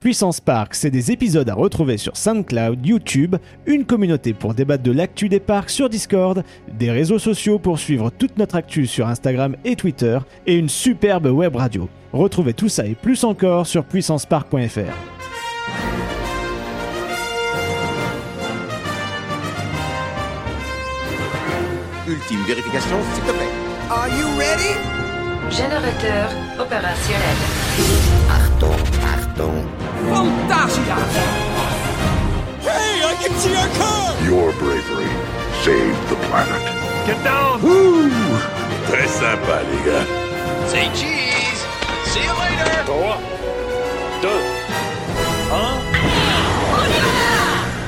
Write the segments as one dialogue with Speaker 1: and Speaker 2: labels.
Speaker 1: Puissance Park, c'est des épisodes à retrouver sur SoundCloud, YouTube, une communauté pour débattre de l'actu des parcs sur Discord, des réseaux sociaux pour suivre toute notre actu sur Instagram et Twitter, et une superbe web radio. Retrouvez tout ça et plus encore sur puissancepark.fr.
Speaker 2: Ultime vérification, s'il te plaît.
Speaker 3: Are you ready?
Speaker 4: Générateur opérationnel.
Speaker 2: Achtung, Achtung.
Speaker 3: Fantasia! Hey, I can see our car!
Speaker 5: Your bravery saved the planet.
Speaker 6: Get down!
Speaker 5: Très sympa, les gars.
Speaker 6: Say cheese! See you later! 3, 2, 1.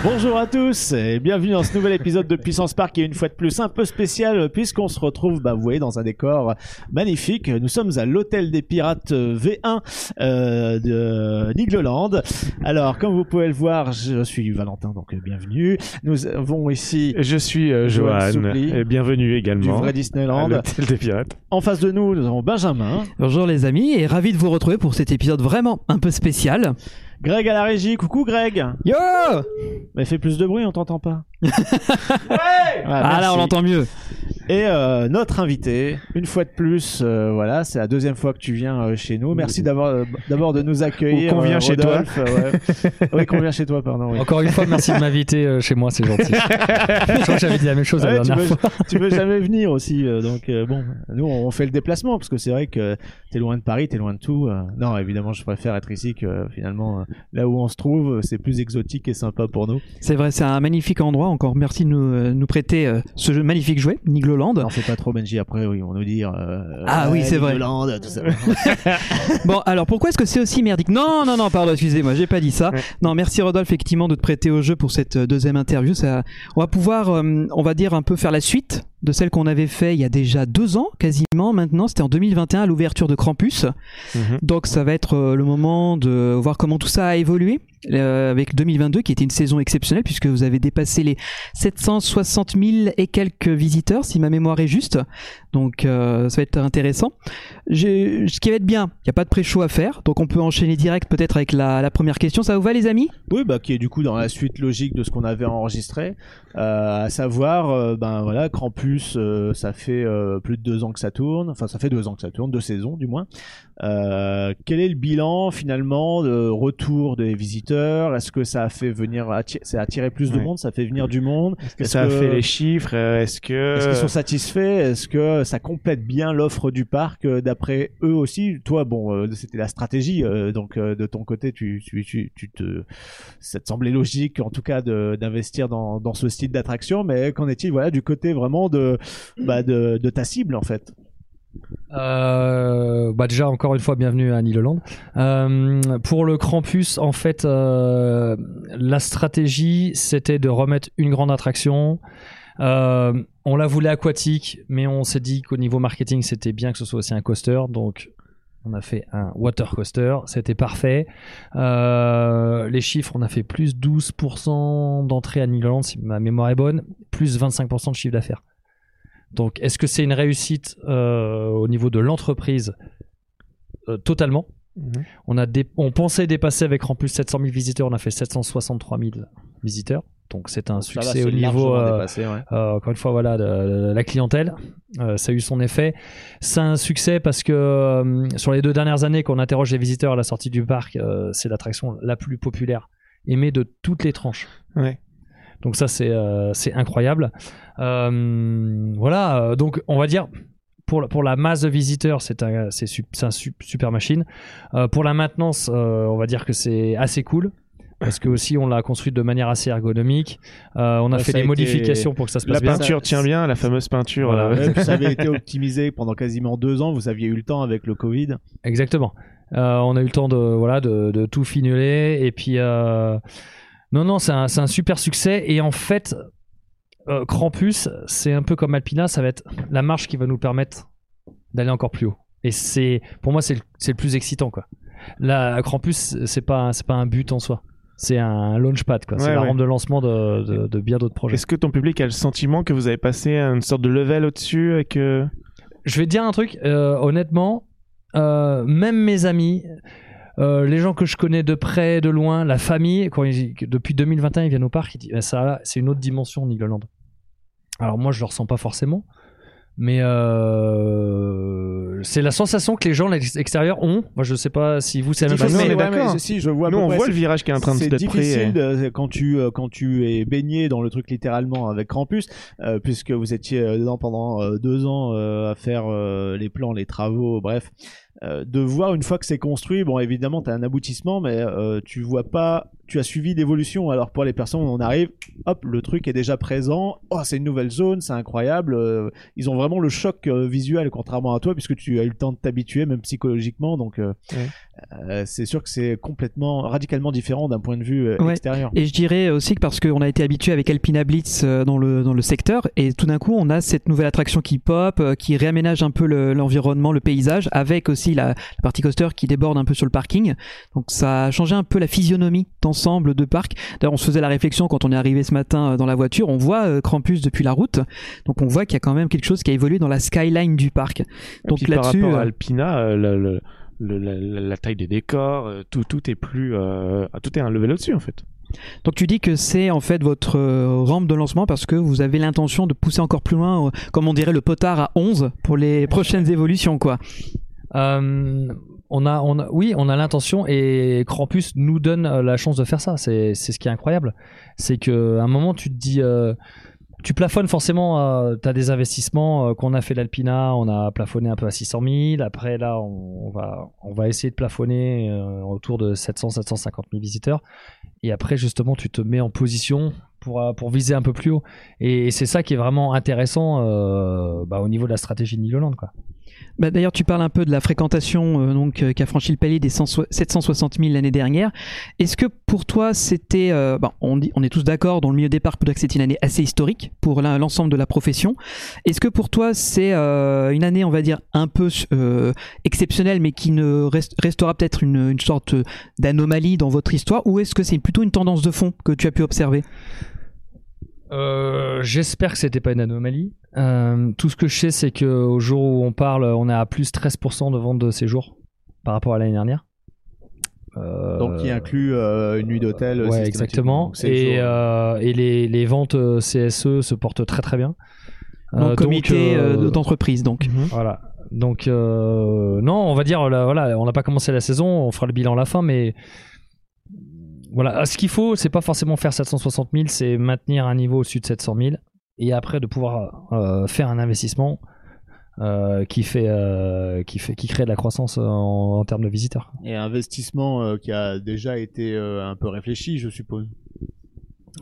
Speaker 1: Bonjour à tous et bienvenue dans ce nouvel épisode de Puissance Park qui est une fois de plus un peu spécial puisqu'on se retrouve, bah, vous voyez, dans un décor magnifique. Nous sommes à l'hôtel des pirates V1 euh, de Nigloland. Alors, comme vous pouvez le voir, je suis Valentin, donc bienvenue. Nous avons ici
Speaker 7: Je suis euh,
Speaker 1: Johan Soupli.
Speaker 7: et bienvenue
Speaker 1: du
Speaker 7: également
Speaker 1: vrai
Speaker 7: à
Speaker 1: Disneyland.
Speaker 7: l'hôtel des pirates.
Speaker 1: En face de nous, nous avons Benjamin,
Speaker 8: Bonjour les amis et ravi de vous retrouver pour cet épisode vraiment un peu spécial.
Speaker 1: Greg à la régie. Coucou Greg.
Speaker 8: Yo
Speaker 1: Mais fais plus de bruit, on t'entend pas. Ouais.
Speaker 8: Ah là on l'entend mieux.
Speaker 1: Et euh, notre invité, une fois de plus, euh, voilà, c'est la deuxième fois que tu viens euh, chez nous. Merci d'avoir euh, d'abord de nous accueillir.
Speaker 7: Ou qu'on vient
Speaker 1: euh,
Speaker 7: chez toi.
Speaker 1: Euh, ouais. oui, qu'on vient chez toi, pardon. Oui.
Speaker 9: Encore une fois, merci de m'inviter euh, chez moi, c'est gentil. Je crois que j'avais dit la même chose
Speaker 1: Ouais,
Speaker 9: la
Speaker 1: tu,
Speaker 9: dernière
Speaker 1: veux,
Speaker 9: fois.
Speaker 1: tu veux jamais venir aussi, euh, donc euh, bon, nous on fait le déplacement parce que c'est vrai que t'es loin de Paris, t'es loin de tout. euh. non, évidemment, je préfère être ici que euh, finalement euh, là où on se trouve, c'est plus exotique et sympa pour nous.
Speaker 8: C'est vrai, c'est un magnifique endroit. Encore merci de nous, euh, nous prêter euh, ce jeu- magnifique jouet, Nigloland.
Speaker 1: Non, c'est pas trop Benji. Après, oui, on va nous dire. euh,
Speaker 8: Ah oui, c'est vrai.
Speaker 1: Hollande, tout ça.
Speaker 8: Bon, alors pourquoi est-ce que c'est aussi merdique? Non, non, non, pardon, excusez-moi, j'ai pas dit ça.
Speaker 7: Ouais.
Speaker 8: Non, merci Rodolphe, effectivement, de te prêter au jeu pour cette deuxième interview. Ça, on va pouvoir, euh, on va dire, un peu faire la suite de celle qu'on avait fait il y a déjà deux ans, quasiment maintenant. C'était en 2021 à l'ouverture de Krampus.
Speaker 7: Mhm.
Speaker 8: Donc ça va être le moment de voir comment tout ça a évolué euh, avec 2022 qui était une saison exceptionnelle puisque vous avez dépassé les 760 000 et quelques visiteurs si ma mémoire est juste. Donc euh, ça va être intéressant. Ce qui va être bien, il n'y a pas de pré-show à faire, donc on peut enchaîner direct peut-être avec la, la première question. Ça vous va les amis?
Speaker 1: Oui, bah, qui est du coup dans la suite logique de ce qu'on avait enregistré, euh, à savoir, euh, ben voilà, Krampus, euh, ça fait euh, plus de deux ans que ça tourne, enfin ça fait deux ans que ça tourne, deux saisons du moins. Euh, quel est le bilan finalement de retour des visiteurs? Est-ce que ça a fait venir, atti- ça a attiré plus de
Speaker 7: Ouais.
Speaker 1: monde, ça fait venir du monde?
Speaker 7: Est-ce que ça a fait les chiffres? Est-ce que
Speaker 1: Est-ce qu'ils sont satisfaits? Est-ce que ça complète bien l'offre du parc euh, d'après eux aussi? Toi, bon, euh, c'était la stratégie, donc de ton côté, tu, tu, tu, tu te, ça te semblait logique, en tout cas, d'investir dans, dans ce style d'attraction. Mais qu'en est-il, voilà, du côté vraiment de, bah, de, de ta cible, en fait?
Speaker 9: Euh, bah déjà, encore une fois, bienvenue à Nileland. Euh, pour le Krampus, en fait, euh, la stratégie, c'était de remettre une grande attraction. Euh, on la voulait aquatique, mais on s'est dit qu'au niveau marketing, c'était bien que ce soit aussi un coaster. Donc, on a fait un water coaster, c'était parfait. Les chiffres, on a fait plus 12% d'entrée à Nileland, si ma mémoire est bonne, plus 25% de chiffre d'affaires. Donc, est-ce que c'est une réussite euh, au niveau de l'entreprise Euh, Totalement.
Speaker 7: Mhm.
Speaker 9: On, a dé- on pensait dépasser avec en plus 700 000 visiteurs, on a fait 763 000 visiteurs. Donc, c'est un
Speaker 1: Ça va,
Speaker 9: succès
Speaker 1: c'est
Speaker 9: au niveau, euh,
Speaker 1: dépassé, ouais.
Speaker 9: euh, encore une fois, voilà, de- de la clientèle. Euh, ça a eu son effet. C'est un succès parce que euh, sur les deux dernières années qu'on interroge les visiteurs à la sortie du parc, euh, c'est l'attraction la plus populaire, aimée de toutes les tranches.
Speaker 7: Ouais.
Speaker 9: Donc ça, c'est euh, c'est incroyable. Euh, voilà, euh, donc on va dire... Pour, la- pour la masse de visiteurs, c'est un, c'est un sup- super machine. Euh, pour la maintenance, euh, on va dire que c'est assez cool. Parce que aussi, on l'a construite de manière assez ergonomique. Euh, on a fait des modifications pour que ça se
Speaker 7: La
Speaker 9: passe bien.
Speaker 7: peinture tient bien, la fameuse peinture.
Speaker 9: Voilà.
Speaker 7: euh,
Speaker 1: Ouais, ça avait été optimisé pendant quasiment deux ans. Vous aviez eu le temps avec le Covid.
Speaker 9: Exactement. Euh, on a eu le temps de voilà de, de tout finuler et puis euh, non non c'est un, super succès. Et en fait euh, Krampus c'est un peu comme Alpina ça va être la marche qui va nous permettre d'aller encore plus haut. Et c'est pour moi c'est le, le plus excitant quoi. Là Krampus c'est pas c'est pas un but en soi. C'est un launchpad quoi. C'est
Speaker 7: Ouais,
Speaker 9: la rampe de lancement de, de, de bien d'autres projets.
Speaker 7: Est-ce que ton public a le sentiment que vous avez passé à une sorte de level au-dessus et que
Speaker 9: Je vais te dire un truc, euh, honnêtement, euh, même mes amis, euh, les gens que je connais de près, de loin, la famille, quand ils- que depuis 2021 ils viennent au parc, ils disent, Ah, ça, c'est une autre dimension Nigloland. Alors moi je le ressens pas forcément, mais euh, c'est la sensation que les gens à l'extérieur ont. Moi je sais pas si vous c'est la même chose. mais-
Speaker 7: est
Speaker 1: ouais,
Speaker 7: d'accord.
Speaker 1: mais si, je vois à
Speaker 7: Nous,
Speaker 1: peu
Speaker 7: on
Speaker 1: près,
Speaker 7: voit
Speaker 1: c'est-
Speaker 7: le virage qui est en train de
Speaker 1: c'est
Speaker 7: d'être pris.
Speaker 1: difficile
Speaker 7: et-
Speaker 1: de- quand tu euh, quand tu es baigné dans le truc littéralement avec Krampus euh, puisque vous étiez euh, dedans pendant euh, deux ans euh, à faire euh, les plans les travaux bref euh, de voir une fois que c'est construit bon évidemment t'as un aboutissement mais euh, tu vois pas tu as suivi l'évolution alors pour les personnes on arrive hop le truc est déjà présent oh c'est une nouvelle zone c'est incroyable euh, ils ont vraiment le choc euh, visuel contrairement à toi puisque tu as eu le temps de t'habituer même psychologiquement donc euh,
Speaker 7: Ouais.
Speaker 1: c'est sûr que c'est complètement radicalement différent d'un point de vue
Speaker 8: Ouais.
Speaker 1: extérieur.
Speaker 8: Et je dirais aussi que parce qu'on a été habitué avec Alpina Blitz dans le, dans le secteur, et tout d'un coup, on a cette nouvelle attraction qui pop, qui réaménage un peu le- l'environnement, le, paysage, avec aussi la, la partie coaster qui déborde un peu sur le parking. Donc ça a changé un peu la physionomie d'ensemble de parc. D'ailleurs, on se faisait la réflexion quand on est arrivé ce matin euh, dans la voiture, on voit euh, Krampus depuis la route, donc on voit qu'il y a quand même quelque chose qui a évolué dans la skyline du parc.
Speaker 7: Et
Speaker 8: Donc
Speaker 7: puis par
Speaker 8: là-dessus,
Speaker 7: rapport à
Speaker 8: euh,
Speaker 7: Alpina, le- le- le- la, taille des décors, tout, tout est plus, euh, tout est un level au-dessus en fait.
Speaker 8: Donc tu dis que c'est en fait votre rampe de lancement parce que vous avez l'intention de pousser encore plus loin, comme on dirait le potard à 11 pour les prochaines évolutions quoi.
Speaker 9: Euh, on a, oui, on a l'intention et Krampus nous donne euh, la chance de faire ça. C'est, ce qui est incroyable. C'est que à un moment, tu te dis, euh, tu plafonnes forcément. tu as des investissements euh, qu'on a fait l'Alpina, on a plafonné un peu à 600 000. Après, là, on, va, on va essayer de plafonner euh, autour de 700, 750 000 visiteurs. Et après, justement, tu te mets en position pour, euh, viser un peu plus haut. Et, c'est ça qui est vraiment intéressant euh, bah, au niveau de la stratégie de Niloland, quoi.
Speaker 8: Bah, D'ailleurs tu parles un peu de la fréquentation euh, donc euh, qui a franchi le palier des 100 760 000 l'année dernière. Est-ce que pour toi c'était, euh, on, est tous d'accord dans le milieu des parcs, peut-être que c'est une année assez historique pour l'ensemble de la profession. Est-ce que pour toi c'est euh, une année on va dire un peu exceptionnelle mais qui ne reste- restera peut-être une sorte d'anomalie dans votre histoire ou est-ce que c'est plutôt une tendance de fond que tu as pu observer?
Speaker 9: Euh, J'espère que c'était pas une anomalie. Euh, tout ce que je sais, c'est qu'au jour où on parle, on est à plus 13% de vente de séjours par rapport à l'année dernière. Euh,
Speaker 1: Donc qui inclut euh, une nuit d'hôtel.
Speaker 9: Ouais, exactement. Et, euh, les, les ventes CSE se portent très très bien.
Speaker 8: Donc
Speaker 9: Euh,
Speaker 8: comité d'entreprise donc.
Speaker 9: Voilà. Donc euh, non, on va dire là, voilà, on n'a pas commencé la saison, on fera le bilan à la fin, mais voilà, ce qu'il faut, c'est pas forcément faire 760 000, c'est maintenir un niveau au-dessus de 700 000 et après de pouvoir euh, faire un investissement euh, qui fait euh, qui fait qui crée de la croissance en, en termes de visiteurs.
Speaker 1: Et investissement qui a déjà été un peu réfléchi, je suppose.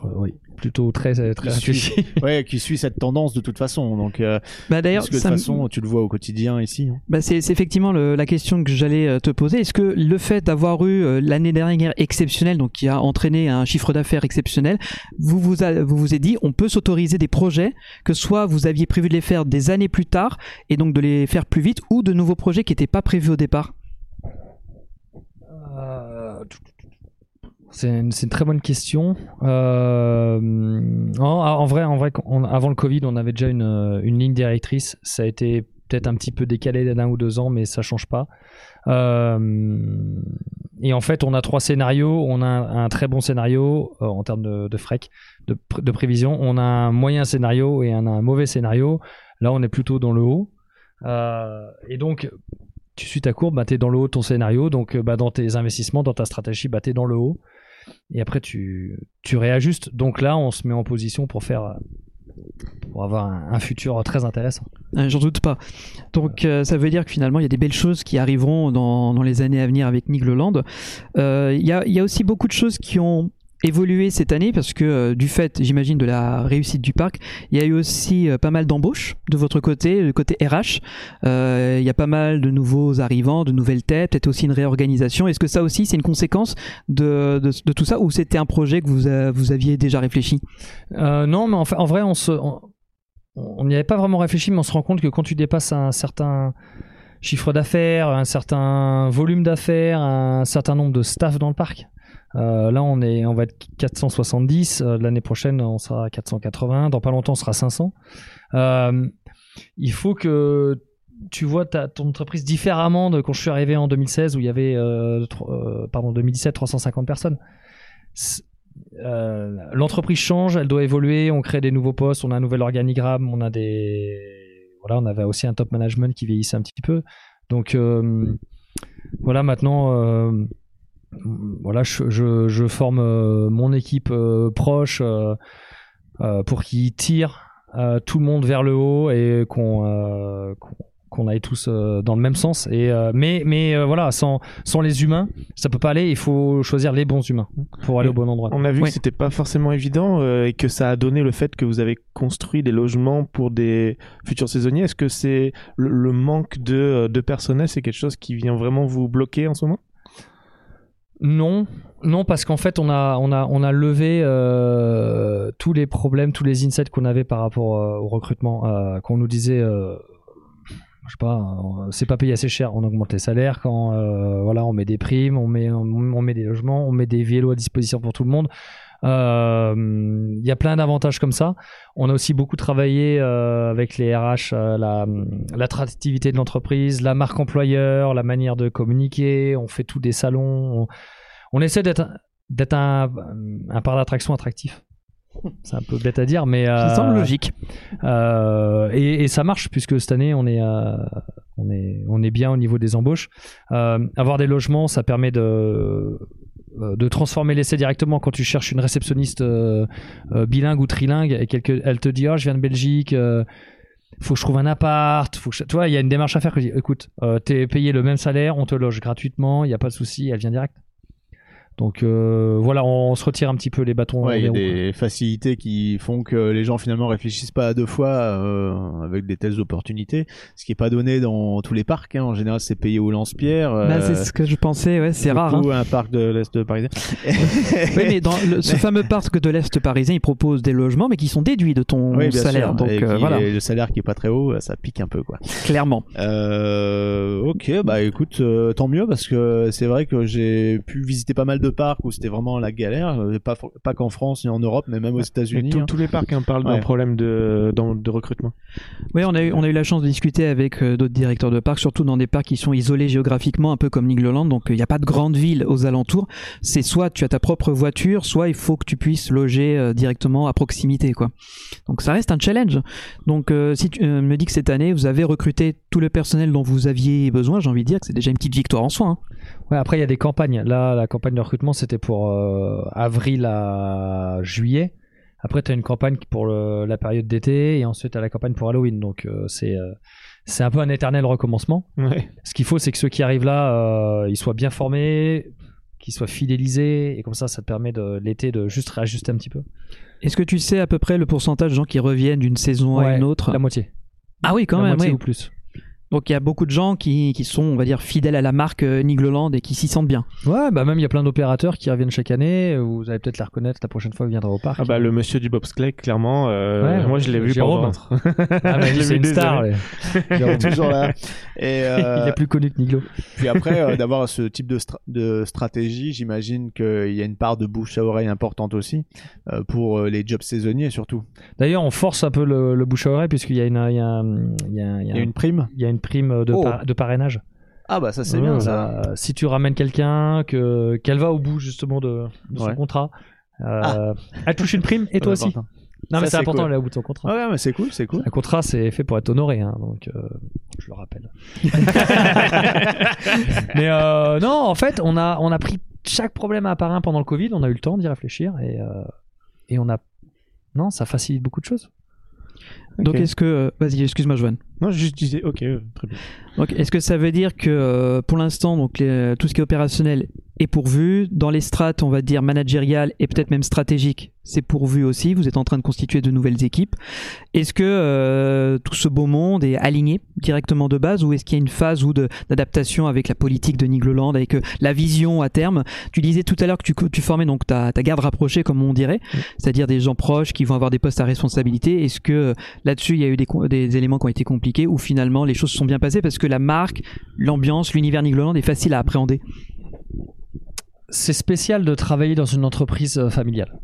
Speaker 9: Euh, oui, plutôt très très
Speaker 1: Qui suit, ouais, qui suit cette tendance de toute façon. Donc, euh,
Speaker 8: Bah d'ailleurs,
Speaker 1: de toute façon, tu le vois au quotidien ici. hein.
Speaker 8: Bah c'est effectivement le- la question que j'allais euh, te poser. Est-ce que le fait d'avoir eu euh, l'année dernière exceptionnelle, donc qui a entraîné un chiffre d'affaires exceptionnel, vous vous, a- vous vous êtes dit on peut s'autoriser des projets que soit vous aviez prévu de les faire des années plus tard et donc de les faire plus vite, ou de nouveaux projets qui n'étaient pas prévus au départ
Speaker 9: Euh, C'est une, très bonne question. Euh, en, vrai, avant le Covid, on avait déjà une, euh, une ligne directrice. Ça a été peut-être un petit peu décalé d'un ou deux ans, mais ça change pas. Euh, et en fait, on a trois scénarios. On a un, très bon scénario en termes de, de de, pr- de prévision. On a un moyen scénario et un mauvais scénario. Là, on est plutôt dans le haut. Et donc, tu suis ta courbe, bah, dans le haut ton scénario, donc bah, dans tes investissements, dans ta stratégie, bah, dans le haut. Et après, tu, tu réajustes. Donc là, on se met en position pour faire pour avoir un, futur très intéressant.
Speaker 8: Euh, J'en doute pas. Donc euh, ça veut dire que finalement il y a des belles choses qui arriveront dans, dans les années à venir avec Nigloland. Euh, Il y, a, il y a aussi beaucoup de choses qui ont évolué cette année parce que euh, du fait, j'imagine, de la réussite du parc, il y a eu aussi euh, pas mal d'embauches de votre côté, le côté RH. Euh, il y a pas mal de nouveaux arrivants, de nouvelles têtes, peut-être aussi une réorganisation. Est-ce que ça aussi c'est une conséquence de, tout ça ou c'était un projet que vous, aviez déjà réfléchi?
Speaker 9: Non, mais en, vrai, on on n'y avait pas vraiment réfléchi, mais on se rend compte que quand tu dépasses un certain chiffre d'affaires, un certain volume d'affaires, un certain nombre de staff dans le parc. Euh, là, on est, on va être 470. euh, L'année prochaine, on sera à 480. Dans pas longtemps, on sera 500. Euh, il faut que tu vois ta, ton entreprise différemment de quand je suis arrivé en 2016 où il y avait, pardon, 2017, 350 personnes. L'entreprise change, elle doit évoluer, on crée des nouveaux postes, on a un nouvel organigramme, on a des. Voilà, on avait aussi un top management qui vieillissait un petit peu. Donc, voilà, maintenant. Voilà, je, je, je forme euh, mon équipe euh, proche euh, euh, pour qu'ils tirent euh, tout le monde vers le haut et qu'on euh, qu'on- qu'on aille tous euh, dans le même sens. Et, euh, mais mais euh, voilà, sans, sans les humains, ça peut pas aller. Il faut choisir les bons humains pour aller au bon endroit.
Speaker 7: On a vu
Speaker 8: Ouais.
Speaker 7: que c'était pas forcément évident euh, et que ça a donné le fait que vous avez construit des logements pour des futurs saisonniers. Est-ce que c'est le, le manque de, de personnel, c'est quelque chose qui vient vraiment vous bloquer en ce moment?
Speaker 9: Non, non, parce qu'en fait, on a, on a, on a levé euh, tous les problèmes, tous les insights qu'on avait par rapport euh, au recrutement, euh, qu'on nous disait, euh, je sais pas, c'est pas payé assez cher, on augmente les salaires quand, voilà, on met des primes, on met, on met des logements, on met des vélos à disposition pour tout le monde. Euh, Il y a plein d'avantages comme ça. On a aussi beaucoup travaillé euh, avec les RH, euh, la l'attractivité de l'entreprise, la marque employeur, la manière de communiquer. On fait tous des salons. On, on essaie d'être d'être un, un parc d'attraction attractif. C'est un peu bête à dire, mais
Speaker 8: Ça
Speaker 9: euh,
Speaker 8: semble logique.
Speaker 9: euh, et, et ça marche puisque cette année on est euh, on est on est bien au niveau des embauches. Avoir des logements, ça permet de de transformer l'essai directement quand tu cherches une réceptionniste euh, euh, bilingue ou trilingue et qu'elle elle te dit oh je viens de Belgique euh, faut que je trouve un appart faut que je- tu vois il y a une démarche à faire que je dis écoute euh, t'es payé le même salaire on te loge gratuitement il y a pas de souci elle vient direct donc euh, voilà on, se retire un petit peu les bâtons
Speaker 1: Ouais, il y a
Speaker 9: des roues,
Speaker 1: des facilités qui font que les gens finalement réfléchissent pas à deux fois euh, avec des telles opportunités, ce qui est pas donné dans tous les parcs. hein. En général, c'est payé au lance-pierre.
Speaker 8: Bah,
Speaker 1: euh,
Speaker 8: c'est ce que je pensais, ouais, c'est rare. hein.
Speaker 1: beaucoup un parc de l'est parisien.
Speaker 8: Oui, mais dans le- ce fameux parc de l'Est parisien, il propose des logements, mais qui sont déduits de ton
Speaker 1: Oui, bien
Speaker 8: salaire.
Speaker 1: sûr.
Speaker 8: Donc
Speaker 1: Et
Speaker 8: euh, voilà,
Speaker 1: et le salaire qui est pas très haut, ça pique un peu quoi.
Speaker 8: clairement.
Speaker 1: Euh, ok, bah écoute, euh, tant mieux parce que c'est vrai que j'ai pu visiter pas mal de parcs où c'était vraiment la galère, euh, pas, pas qu'en France ni en Europe, mais même aux États-Unis.
Speaker 7: tous-
Speaker 1: hein.
Speaker 7: Tous les parcs hein, parlent
Speaker 1: Ouais.
Speaker 7: d'un problème de, dans- de recrutement.
Speaker 8: Oui, on a eu, on a eu la chance de discuter avec euh, d'autres directeurs de parcs, surtout dans des parcs qui sont isolés géographiquement, un peu comme Nigloland. Donc, il n'y a pas de grande ville aux alentours. C'est soit tu as ta propre voiture, soit il faut que tu puisses loger euh, directement à proximité, quoi. Donc, ça reste un challenge. Donc, euh, si tu euh, me dis que cette année, vous avez recruté tout le personnel dont vous aviez besoin, j'ai envie de dire que c'est déjà une petite victoire en soi. hein.
Speaker 9: Ouais, après, il y a des campagnes. Là, la campagne de recrutement, c'était pour euh, avril à juillet. Après, tu as une campagne pour le- la période d'été et ensuite, tu as la campagne pour Halloween. Donc, euh, c'est euh, c'est un peu un éternel recommencement.
Speaker 7: Ouais.
Speaker 9: Ce qu'il faut, c'est que ceux qui arrivent là, ils soient bien formés, qu'ils soient fidélisés. Et comme ça, ça te permet de l'été de juste réajuster un petit peu.
Speaker 8: Est-ce que tu sais à peu près le pourcentage de gens qui reviennent d'une saison à une autre?
Speaker 9: La moitié.
Speaker 8: Ah oui, quand
Speaker 9: la
Speaker 8: même,
Speaker 9: moitié
Speaker 8: oui.
Speaker 9: ou plus.
Speaker 8: Donc il y a beaucoup de gens qui, qui sont, on va dire, fidèles à la marque euh, Nigloland et qui s'y sentent bien.
Speaker 9: Ouais, bah même il y a plein d'opérateurs qui reviennent chaque année. Vous allez peut-être les reconnaître la prochaine fois qu'il viendra au parc.
Speaker 7: Ah bah le monsieur du bobsleigh, clairement, euh,
Speaker 9: Ouais,
Speaker 7: moi je l'ai vu
Speaker 9: Jérôme.
Speaker 7: pendant.
Speaker 9: Ah,
Speaker 7: l'ai
Speaker 9: c'est
Speaker 7: vu
Speaker 9: une star. Jérôme.
Speaker 1: toujours là. Et, euh,
Speaker 9: Il est plus connu que Niglo.
Speaker 1: Puis après, euh, d'avoir ce type de, stra- de stratégie, j'imagine qu'il y a une part de bouche à oreille importante aussi euh, pour euh, les jobs saisonniers surtout.
Speaker 9: D'ailleurs, on force un peu le, le bouche à oreille puisqu'il y a une
Speaker 1: prime.
Speaker 9: il y a une prime de,
Speaker 1: Oh.
Speaker 9: par- de parrainage.
Speaker 1: Ah bah ça c'est
Speaker 9: Ouais,
Speaker 1: bien
Speaker 9: là,
Speaker 1: ça.
Speaker 9: Si tu ramènes quelqu'un, que qu'elle va au bout justement de, de son contrat, euh, elle touche une prime et toi aussi.
Speaker 1: Important.
Speaker 9: Non, mais c'est important,
Speaker 1: cool.
Speaker 9: elle est au bout de son contrat.
Speaker 1: Ah ouais, mais c'est cool, c'est cool.
Speaker 9: Un contrat, c'est fait pour être honoré, hein, donc euh, je le rappelle. Mais euh, non, en fait, on a, on a pris chaque problème à part un pendant le Covid, on a eu le temps d'y réfléchir et, et on a. Non, ça facilite beaucoup de choses.
Speaker 8: Donc est-ce que... euh, Vas-y, excuse-moi Joanne.
Speaker 7: Non, je juste disais, ok, euh, très bien.
Speaker 8: Donc, est-ce que ça veut dire que euh, pour l'instant, donc les- tout ce qui est opérationnel est pourvu Dans les strates, on va dire managériales et peut-être même stratégiques, c'est pourvu aussi. Vous êtes en train de constituer de nouvelles équipes. Est-ce que euh, tout ce beau monde est aligné directement de base ou est-ce qu'il y a une phase d'adaptation avec la politique de Nigloland, avec euh, la vision à terme? Tu disais tout à l'heure que tu, formais donc ta, ta garde rapprochée, comme on dirait, c'est-à-dire des gens proches qui vont avoir des postes à responsabilité. Est-ce que euh, là-dessus, il y a eu des éléments qui ont été compliqués ou finalement les choses se sont bien passées parce que la marque, l'ambiance, l'univers Nigloland est facile à appréhender?
Speaker 9: C'est spécial de travailler dans une entreprise euh, familiale.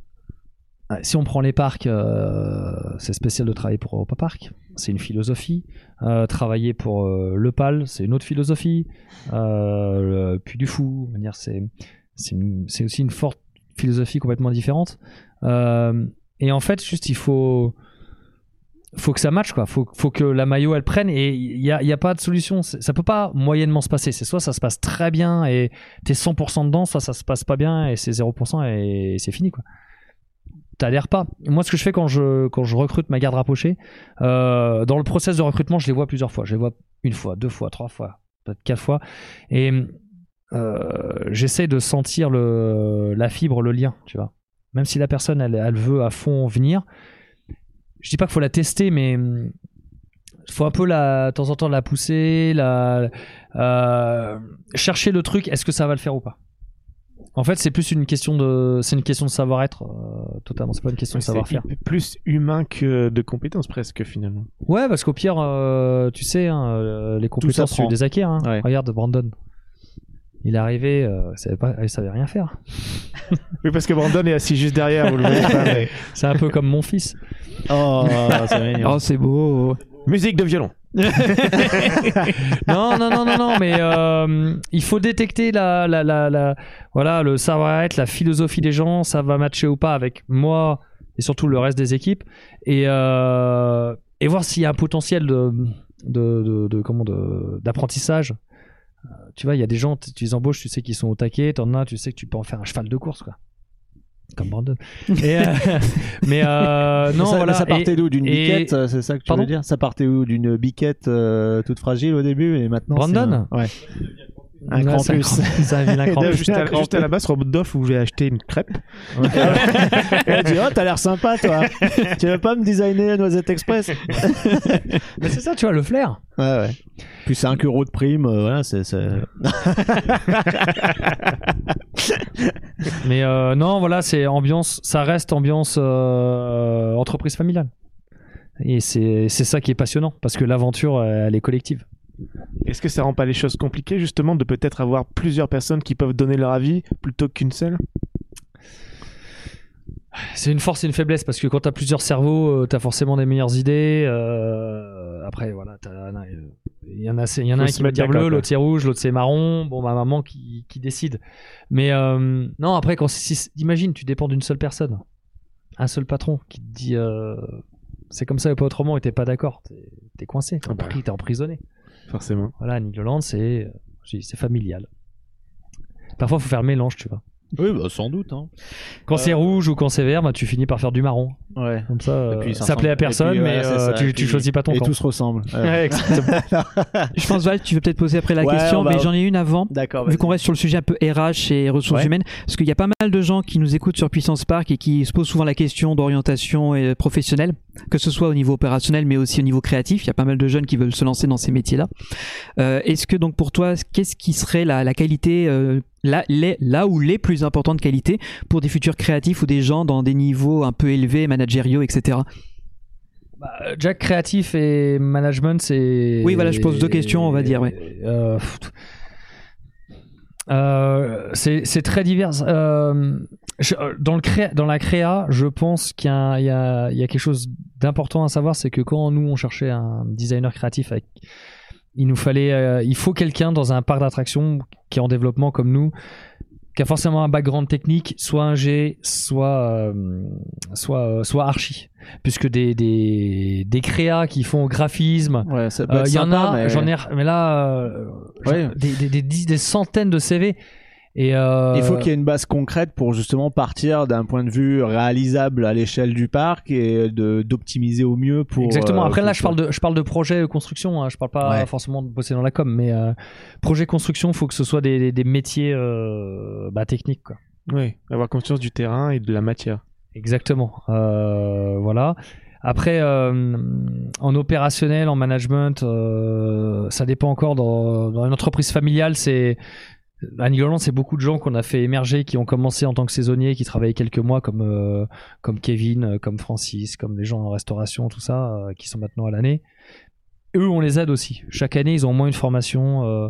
Speaker 9: si on prend les parcs, euh, c'est spécial de travailler pour Europa Park. C'est une philosophie. Euh, travailler pour euh, le PAL, c'est une autre philosophie. Le Puy du Fou, c'est aussi une forte philosophie complètement différente. Et en fait, juste il faut faut que ça matche quoi. Faut faut que la maillot elle prenne et il y a, a pas de solution. Ça peut pas moyennement se passer. C'est soit ça se passe très bien et t'es 100% dedans, soit ça se passe pas bien et c'est 0% et c'est fini quoi. T'adhères pas. Moi, ce que je fais quand je, quand je recrute ma garde rapprochée, euh, dans le process de recrutement, je les vois plusieurs fois. Je les vois une fois, deux fois, trois fois, peut-être quatre fois. Et euh, j'essaie de sentir le, la fibre, le lien, tu vois. Même si la personne, elle, elle veut à fond venir, je dis pas qu'il faut la tester, mais il faut un peu la, de temps en temps la pousser, la, euh, chercher le truc. Est-ce que ça va le faire ou pas? En fait, c'est plus une question de, c'est une question de savoir-être, euh, totalement. C'est pas une question de savoir-faire.
Speaker 7: plus humain que de compétences presque finalement.
Speaker 9: Ouais, parce qu'au pire, euh, tu sais, hein, les compétences, tu les acquiers. hein.
Speaker 1: Ouais.
Speaker 9: Regarde Brandon. Il est arrivé, euh, il, savait pas, il savait rien faire.
Speaker 7: Oui, parce que Brandon est assis juste derrière, vous le voyez pas. mais-
Speaker 9: C'est un peu comme mon fils.
Speaker 1: Oh, c'est mignon.
Speaker 8: Oh, c'est beau.
Speaker 7: Musique de violon.
Speaker 9: non, non, non, non, non, mais euh, il faut détecter la, la, la, la- voilà, le savoir-être, la philosophie des gens, ça va matcher ou pas avec moi et surtout le reste des équipes, et, euh, et voir s'il y a un potentiel de, de, de, de- comment de d'apprentissage. Tu vois, il y a des gens, tu les embauches, tu sais qu'ils sont au taquet, t'en as, tu sais que tu peux en faire un cheval de course, quoi. Comme Brandon. Et, euh, mais euh, non,
Speaker 1: ça,
Speaker 9: voilà.
Speaker 1: ça partait d'où D'une
Speaker 9: et-
Speaker 1: biquette euh, C'est ça que tu
Speaker 9: Pardon?
Speaker 1: veux dire? Ça partait où D'une biquette euh, toute fragile au début et maintenant
Speaker 9: Brandon?
Speaker 1: un- Ouais. Un
Speaker 9: Ouais,
Speaker 1: Et
Speaker 9: campus.
Speaker 1: de-
Speaker 7: juste, à, juste à la base, Rodolphe, où j'ai acheté une crêpe.
Speaker 1: Elle dit Oh, t'as l'air sympa, toi. tu veux pas me designer Noisette Express
Speaker 9: Mais c'est ça, tu vois, le flair.
Speaker 1: Ouais, ouais. Puis 5 euros de prime, euh, voilà, c'est. c'est-
Speaker 9: Mais euh, non, voilà, c'est ambiance, ça reste ambiance euh, entreprise familiale. Et c'est c'est ça qui est passionnant, parce que l'aventure, elle est collective.
Speaker 7: Est-ce que ça rend pas les choses compliquées justement de peut-être avoir plusieurs personnes qui peuvent donner leur avis plutôt qu'une seule?
Speaker 9: C'est une force et une faiblesse, parce que quand t'as plusieurs cerveaux, euh, t'as forcément des meilleures idées. euh, après, voilà, il y en a, il y en a un qui va dire bleu, l'autre c'est rouge, l'autre c'est marron. Bon, ma maman qui, qui décide. Mais euh, non, après, quand si, imagine, tu dépends d'une seule personne, un seul patron qui te dit euh, c'est comme ça et pas autrement, et t'es pas d'accord, t'es t'es coincé,
Speaker 7: Ah bah.
Speaker 9: t'es emprisonné.
Speaker 7: Forcément.
Speaker 9: Voilà, Nigoland, c'est euh, c'est familial. Parfois, faut faire le mélange, tu vois.
Speaker 1: Oui, bah, sans doute. Hein.
Speaker 9: Quand
Speaker 1: Euh,
Speaker 9: c'est rouge ou quand c'est vert, bah, tu finis par faire du marron.
Speaker 1: Ouais.
Speaker 9: Comme ça, euh,
Speaker 1: puis,
Speaker 9: ça plaît à personne,
Speaker 1: et puis,
Speaker 9: mais euh,
Speaker 1: ça.
Speaker 9: tu,
Speaker 1: Et
Speaker 9: tu
Speaker 1: puis-
Speaker 9: choisis pas ton
Speaker 1: Et
Speaker 9: camp.
Speaker 1: tout se ressemble. Ouais.
Speaker 8: Je pense, Val, tu veux peut-être poser après la
Speaker 1: Ouais,
Speaker 8: question,
Speaker 1: va-
Speaker 8: mais j'en ai une avant.
Speaker 1: D'accord.
Speaker 8: Vu qu'on reste sur le sujet un peu RH et ressources humaines, parce qu'il y a pas mal de gens qui nous écoutent sur Puissance Park et qui se posent souvent la question d'orientation et professionnelle, que ce soit au niveau opérationnel mais aussi au niveau créatif. Il y a pas mal de jeunes qui veulent se lancer dans ces métiers-là. Euh, Est-ce que donc pour toi, qu'est-ce qui serait la, la qualité, euh, là, les, là où les plus importantes qualités pour des futurs créatifs ou des gens dans des niveaux un peu élevés, managériaux, etc.
Speaker 9: Bah, Jack créatif et management, c'est.
Speaker 8: Oui, voilà, je pose deux questions, on va dire, ouais.
Speaker 9: Euh, euh, c'est très divers. Euh, je- dans, le cré- dans la créa, je pense qu'il y, y y a quelque chose d'important à savoir, c'est que quand nous on cherchait un designer créatif, avec, il nous fallait, euh, il faut quelqu'un dans un parc d'attractions qui est en développement comme nous, qui a forcément un background technique, soit un G, soit euh, soit euh, soit archi, puisque des des des créas qui font graphisme,
Speaker 1: Ouais, ça peut
Speaker 9: euh, Il y en
Speaker 1: sympa,
Speaker 9: a,
Speaker 1: mais-
Speaker 9: j'en ai, mais là, euh,
Speaker 1: Ouais.
Speaker 9: des, des, des, des centaines de CV. Et euh,
Speaker 1: Il faut qu'il y ait une base concrète pour justement partir d'un point de vue réalisable à l'échelle du parc et d'optimiser au mieux pour.
Speaker 9: Exactement.
Speaker 1: euh,
Speaker 9: Après là, je parle de, je parle de projet euh, construction. Hein. Je parle pas
Speaker 1: Ouais.
Speaker 9: forcément de bosser dans la com, mais euh, projet construction, faut que ce soit des, des, des métiers euh, bah, techniques, quoi.
Speaker 7: Oui, avoir conscience du terrain et de la matière.
Speaker 9: Exactement. Euh, voilà. Après, euh, en opérationnel, en management, euh, ça dépend encore. Dans, dans une entreprise familiale, c'est à Nigoland, c'est beaucoup de gens qu'on a fait émerger, qui ont commencé en tant que saisonniers, qui travaillaient quelques mois, comme euh, comme Kevin, euh, comme Francis, comme les gens en restauration, tout ça, euh, qui sont maintenant à l'année. Eux, on les aide aussi. Chaque année, ils ont au moins une formation. euh,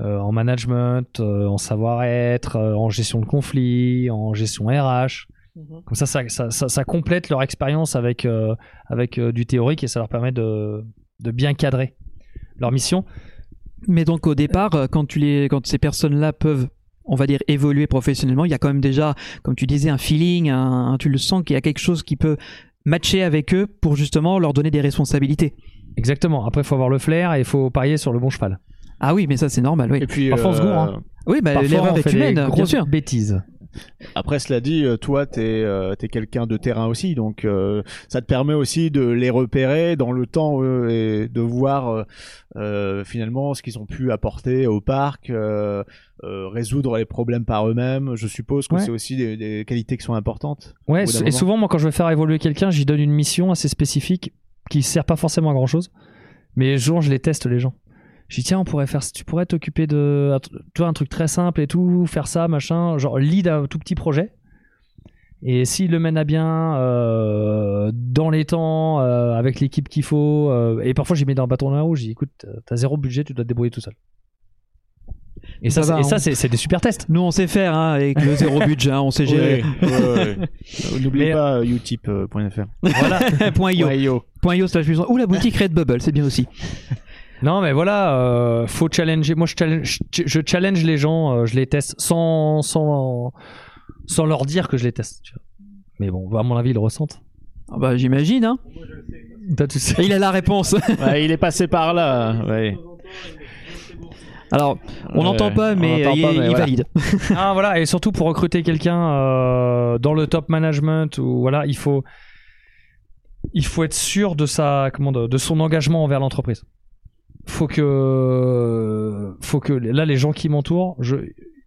Speaker 9: en management, en savoir-être, en gestion de conflits, en gestion RH. Comme ça, ça, ça, ça- ça complète leur expérience avec, avec du théorique et ça leur permet de, de bien cadrer leur mission.
Speaker 8: Mais donc au départ, euh, quand, tu les, quand ces personnes-là peuvent, on va dire, évoluer professionnellement, il y a quand même déjà, comme tu disais, un feeling, un, un- tu le sens qu'il y a quelque chose qui peut matcher avec eux pour justement leur donner des responsabilités.
Speaker 9: Exactement. Après, il faut avoir le flair et il faut parier sur le bon cheval.
Speaker 8: Ah oui, mais ça c'est normal, oui.
Speaker 1: Et puis,
Speaker 9: Parfois, on se gourre, hein.
Speaker 8: Oui, bah, l'erreur
Speaker 9: on
Speaker 8: est humaine, bien sûr.
Speaker 9: Bêtises.
Speaker 1: Après, cela dit, euh, toi, t'es euh, t'es quelqu'un de terrain aussi, donc euh, ça te permet aussi de les repérer dans le temps euh, et de voir euh, euh, finalement ce qu'ils ont pu apporter au parc, euh, euh, résoudre les problèmes par eux-mêmes. Je suppose que
Speaker 9: Ouais.
Speaker 1: c'est aussi des, des qualités qui sont importantes.
Speaker 9: Ouais, et souvent, moi, quand je veux faire évoluer quelqu'un, j'y donne une mission assez spécifique qui sert pas forcément à grand chose. Mais souvent, je les teste, les gens. Je dis, tiens, on pourrait faire, tu pourrais t'occuper de, tu vois, un truc très simple et tout, faire ça, machin, genre lead un tout petit projet. Et s'il le mène à bien, euh, dans les temps, euh, avec l'équipe qu'il faut, euh, et parfois j'y mets dans le bâton dans la roue, je dis, écoute, t'as zéro budget, tu dois te débrouiller tout seul. Et ça,
Speaker 8: Ça
Speaker 9: c'est-
Speaker 8: va,
Speaker 9: et ça
Speaker 8: on-
Speaker 9: c'est c'est des super tests.
Speaker 8: Nous on sait faire hein, avec le zéro budget, hein, on sait gérer.
Speaker 1: Ouais, ouais, ouais. N'oublie
Speaker 9: Mais-
Speaker 1: pas euh, utip.fr.
Speaker 9: Voilà.
Speaker 8: Point io. Point io slash business. Ou la boutique Redbubble, c'est bien aussi.
Speaker 9: Non, mais voilà, euh, faut challenger. Moi, je challenge, je- challenge les gens, euh, je les teste sans, sans, sans leur dire que je les teste. tu vois. Mais bon, à mon avis, ils le ressentent.
Speaker 8: Ah bah j'imagine, hein.
Speaker 9: Toi, tu sais.
Speaker 8: Et il a la réponse.
Speaker 1: Ouais, il est passé par là. Ouais.
Speaker 8: Alors, on
Speaker 1: Ouais,
Speaker 8: n'entend pas, mais il,
Speaker 1: pas, mais
Speaker 8: il
Speaker 1: voilà.
Speaker 8: valide.
Speaker 9: Ah, voilà, et surtout pour recruter quelqu'un euh, dans le top management, ou voilà, il faut, il faut être sûr de sa, comment, de, de son engagement envers l'entreprise. Faut que, faut que là, les gens qui m'entourent, je,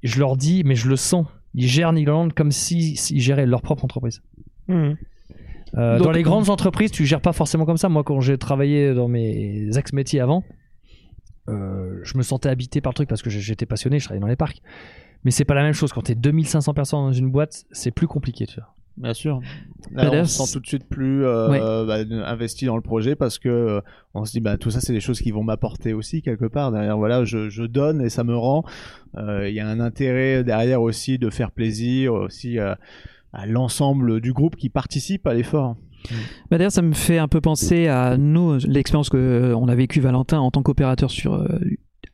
Speaker 9: je leur dis, mais je le sens, ils gèrent Nigoland comme si, s'ils géraient leur propre entreprise. Euh,
Speaker 8: Donc-
Speaker 9: dans les grandes entreprises, tu gères pas forcément comme ça. Moi, quand j'ai travaillé dans mes ex-métiers avant, euh, je me sentais habité par le truc parce que j'étais passionné, je travaillais dans les parcs. Mais c'est pas la même chose. Quand t'es 2500 personnes dans une boîte, c'est plus compliqué, tu vois.
Speaker 1: Bien sûr. Là, on se sent tout de suite plus euh, bah, investi dans le projet parce que euh, on se dit bah tout ça c'est des choses qui vont m'apporter aussi quelque part derrière. Voilà, je, je donne et ça me rend. Euh, Il y a un intérêt derrière aussi de faire plaisir aussi à l'ensemble du groupe qui participe à l'effort.
Speaker 8: Bah, D'ailleurs, ça me fait un peu penser à nous, l'expérience que euh, on a vécu Valentin en tant qu'opérateur sur euh,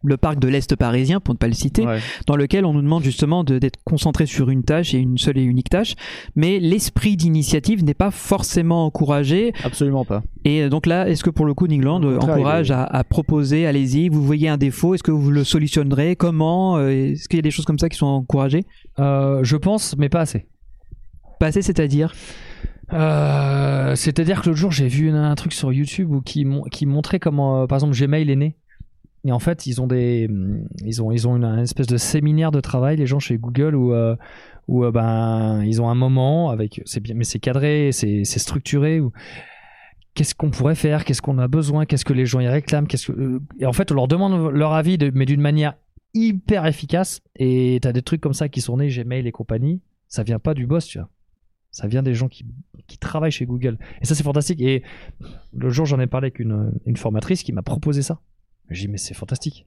Speaker 8: le parc de l'Est parisien, pour ne pas le citer,
Speaker 1: Ouais.
Speaker 8: dans lequel on nous demande justement de- d'être concentré sur une tâche et une seule et unique tâche, mais l'esprit d'initiative n'est pas forcément encouragé.
Speaker 1: Absolument pas.
Speaker 8: Et euh, donc là, est-ce que pour le coup, Nigland
Speaker 1: Au contraire,
Speaker 8: encourage à, à proposer, allez-y, vous voyez un défaut, est-ce que vous le solutionnerez Comment Euh, Est-ce qu'il y a des choses comme ça qui sont encouragées?
Speaker 9: Euh, je pense, mais pas assez.
Speaker 8: Pas assez, c'est-à-dire?
Speaker 9: Euh, C'est-à-dire que l'autre jour, j'ai vu un truc sur YouTube où qui, mon- qui montrait comment, euh, par exemple, Gmail est né. Et en fait, ils ont des, hum, ils ont, ils ont une, espèce de séminaire de travail, les gens chez Google, où, euh, où euh, ben, ils ont un moment avec, c'est bien, mais c'est cadré, c'est structuré. Qu'est-ce qu'on pourrait faire Qu'est-ce qu'on a besoin Qu'est-ce que les gens y réclament Qu'est-ce que, euh, et en fait, on leur demande leur avis, mais d'une manière hyper efficace. Et t'as des trucs comme ça qui sont nés, Gmail et compagnie. Ça vient pas du boss, tu vois. Ça vient des gens qui, qui travaillent chez Google. Et ça, c'est fantastique. Et le jour, j'en ai parlé avec une, une formatrice qui m'a proposé ça. J'ai dit, mais c'est fantastique.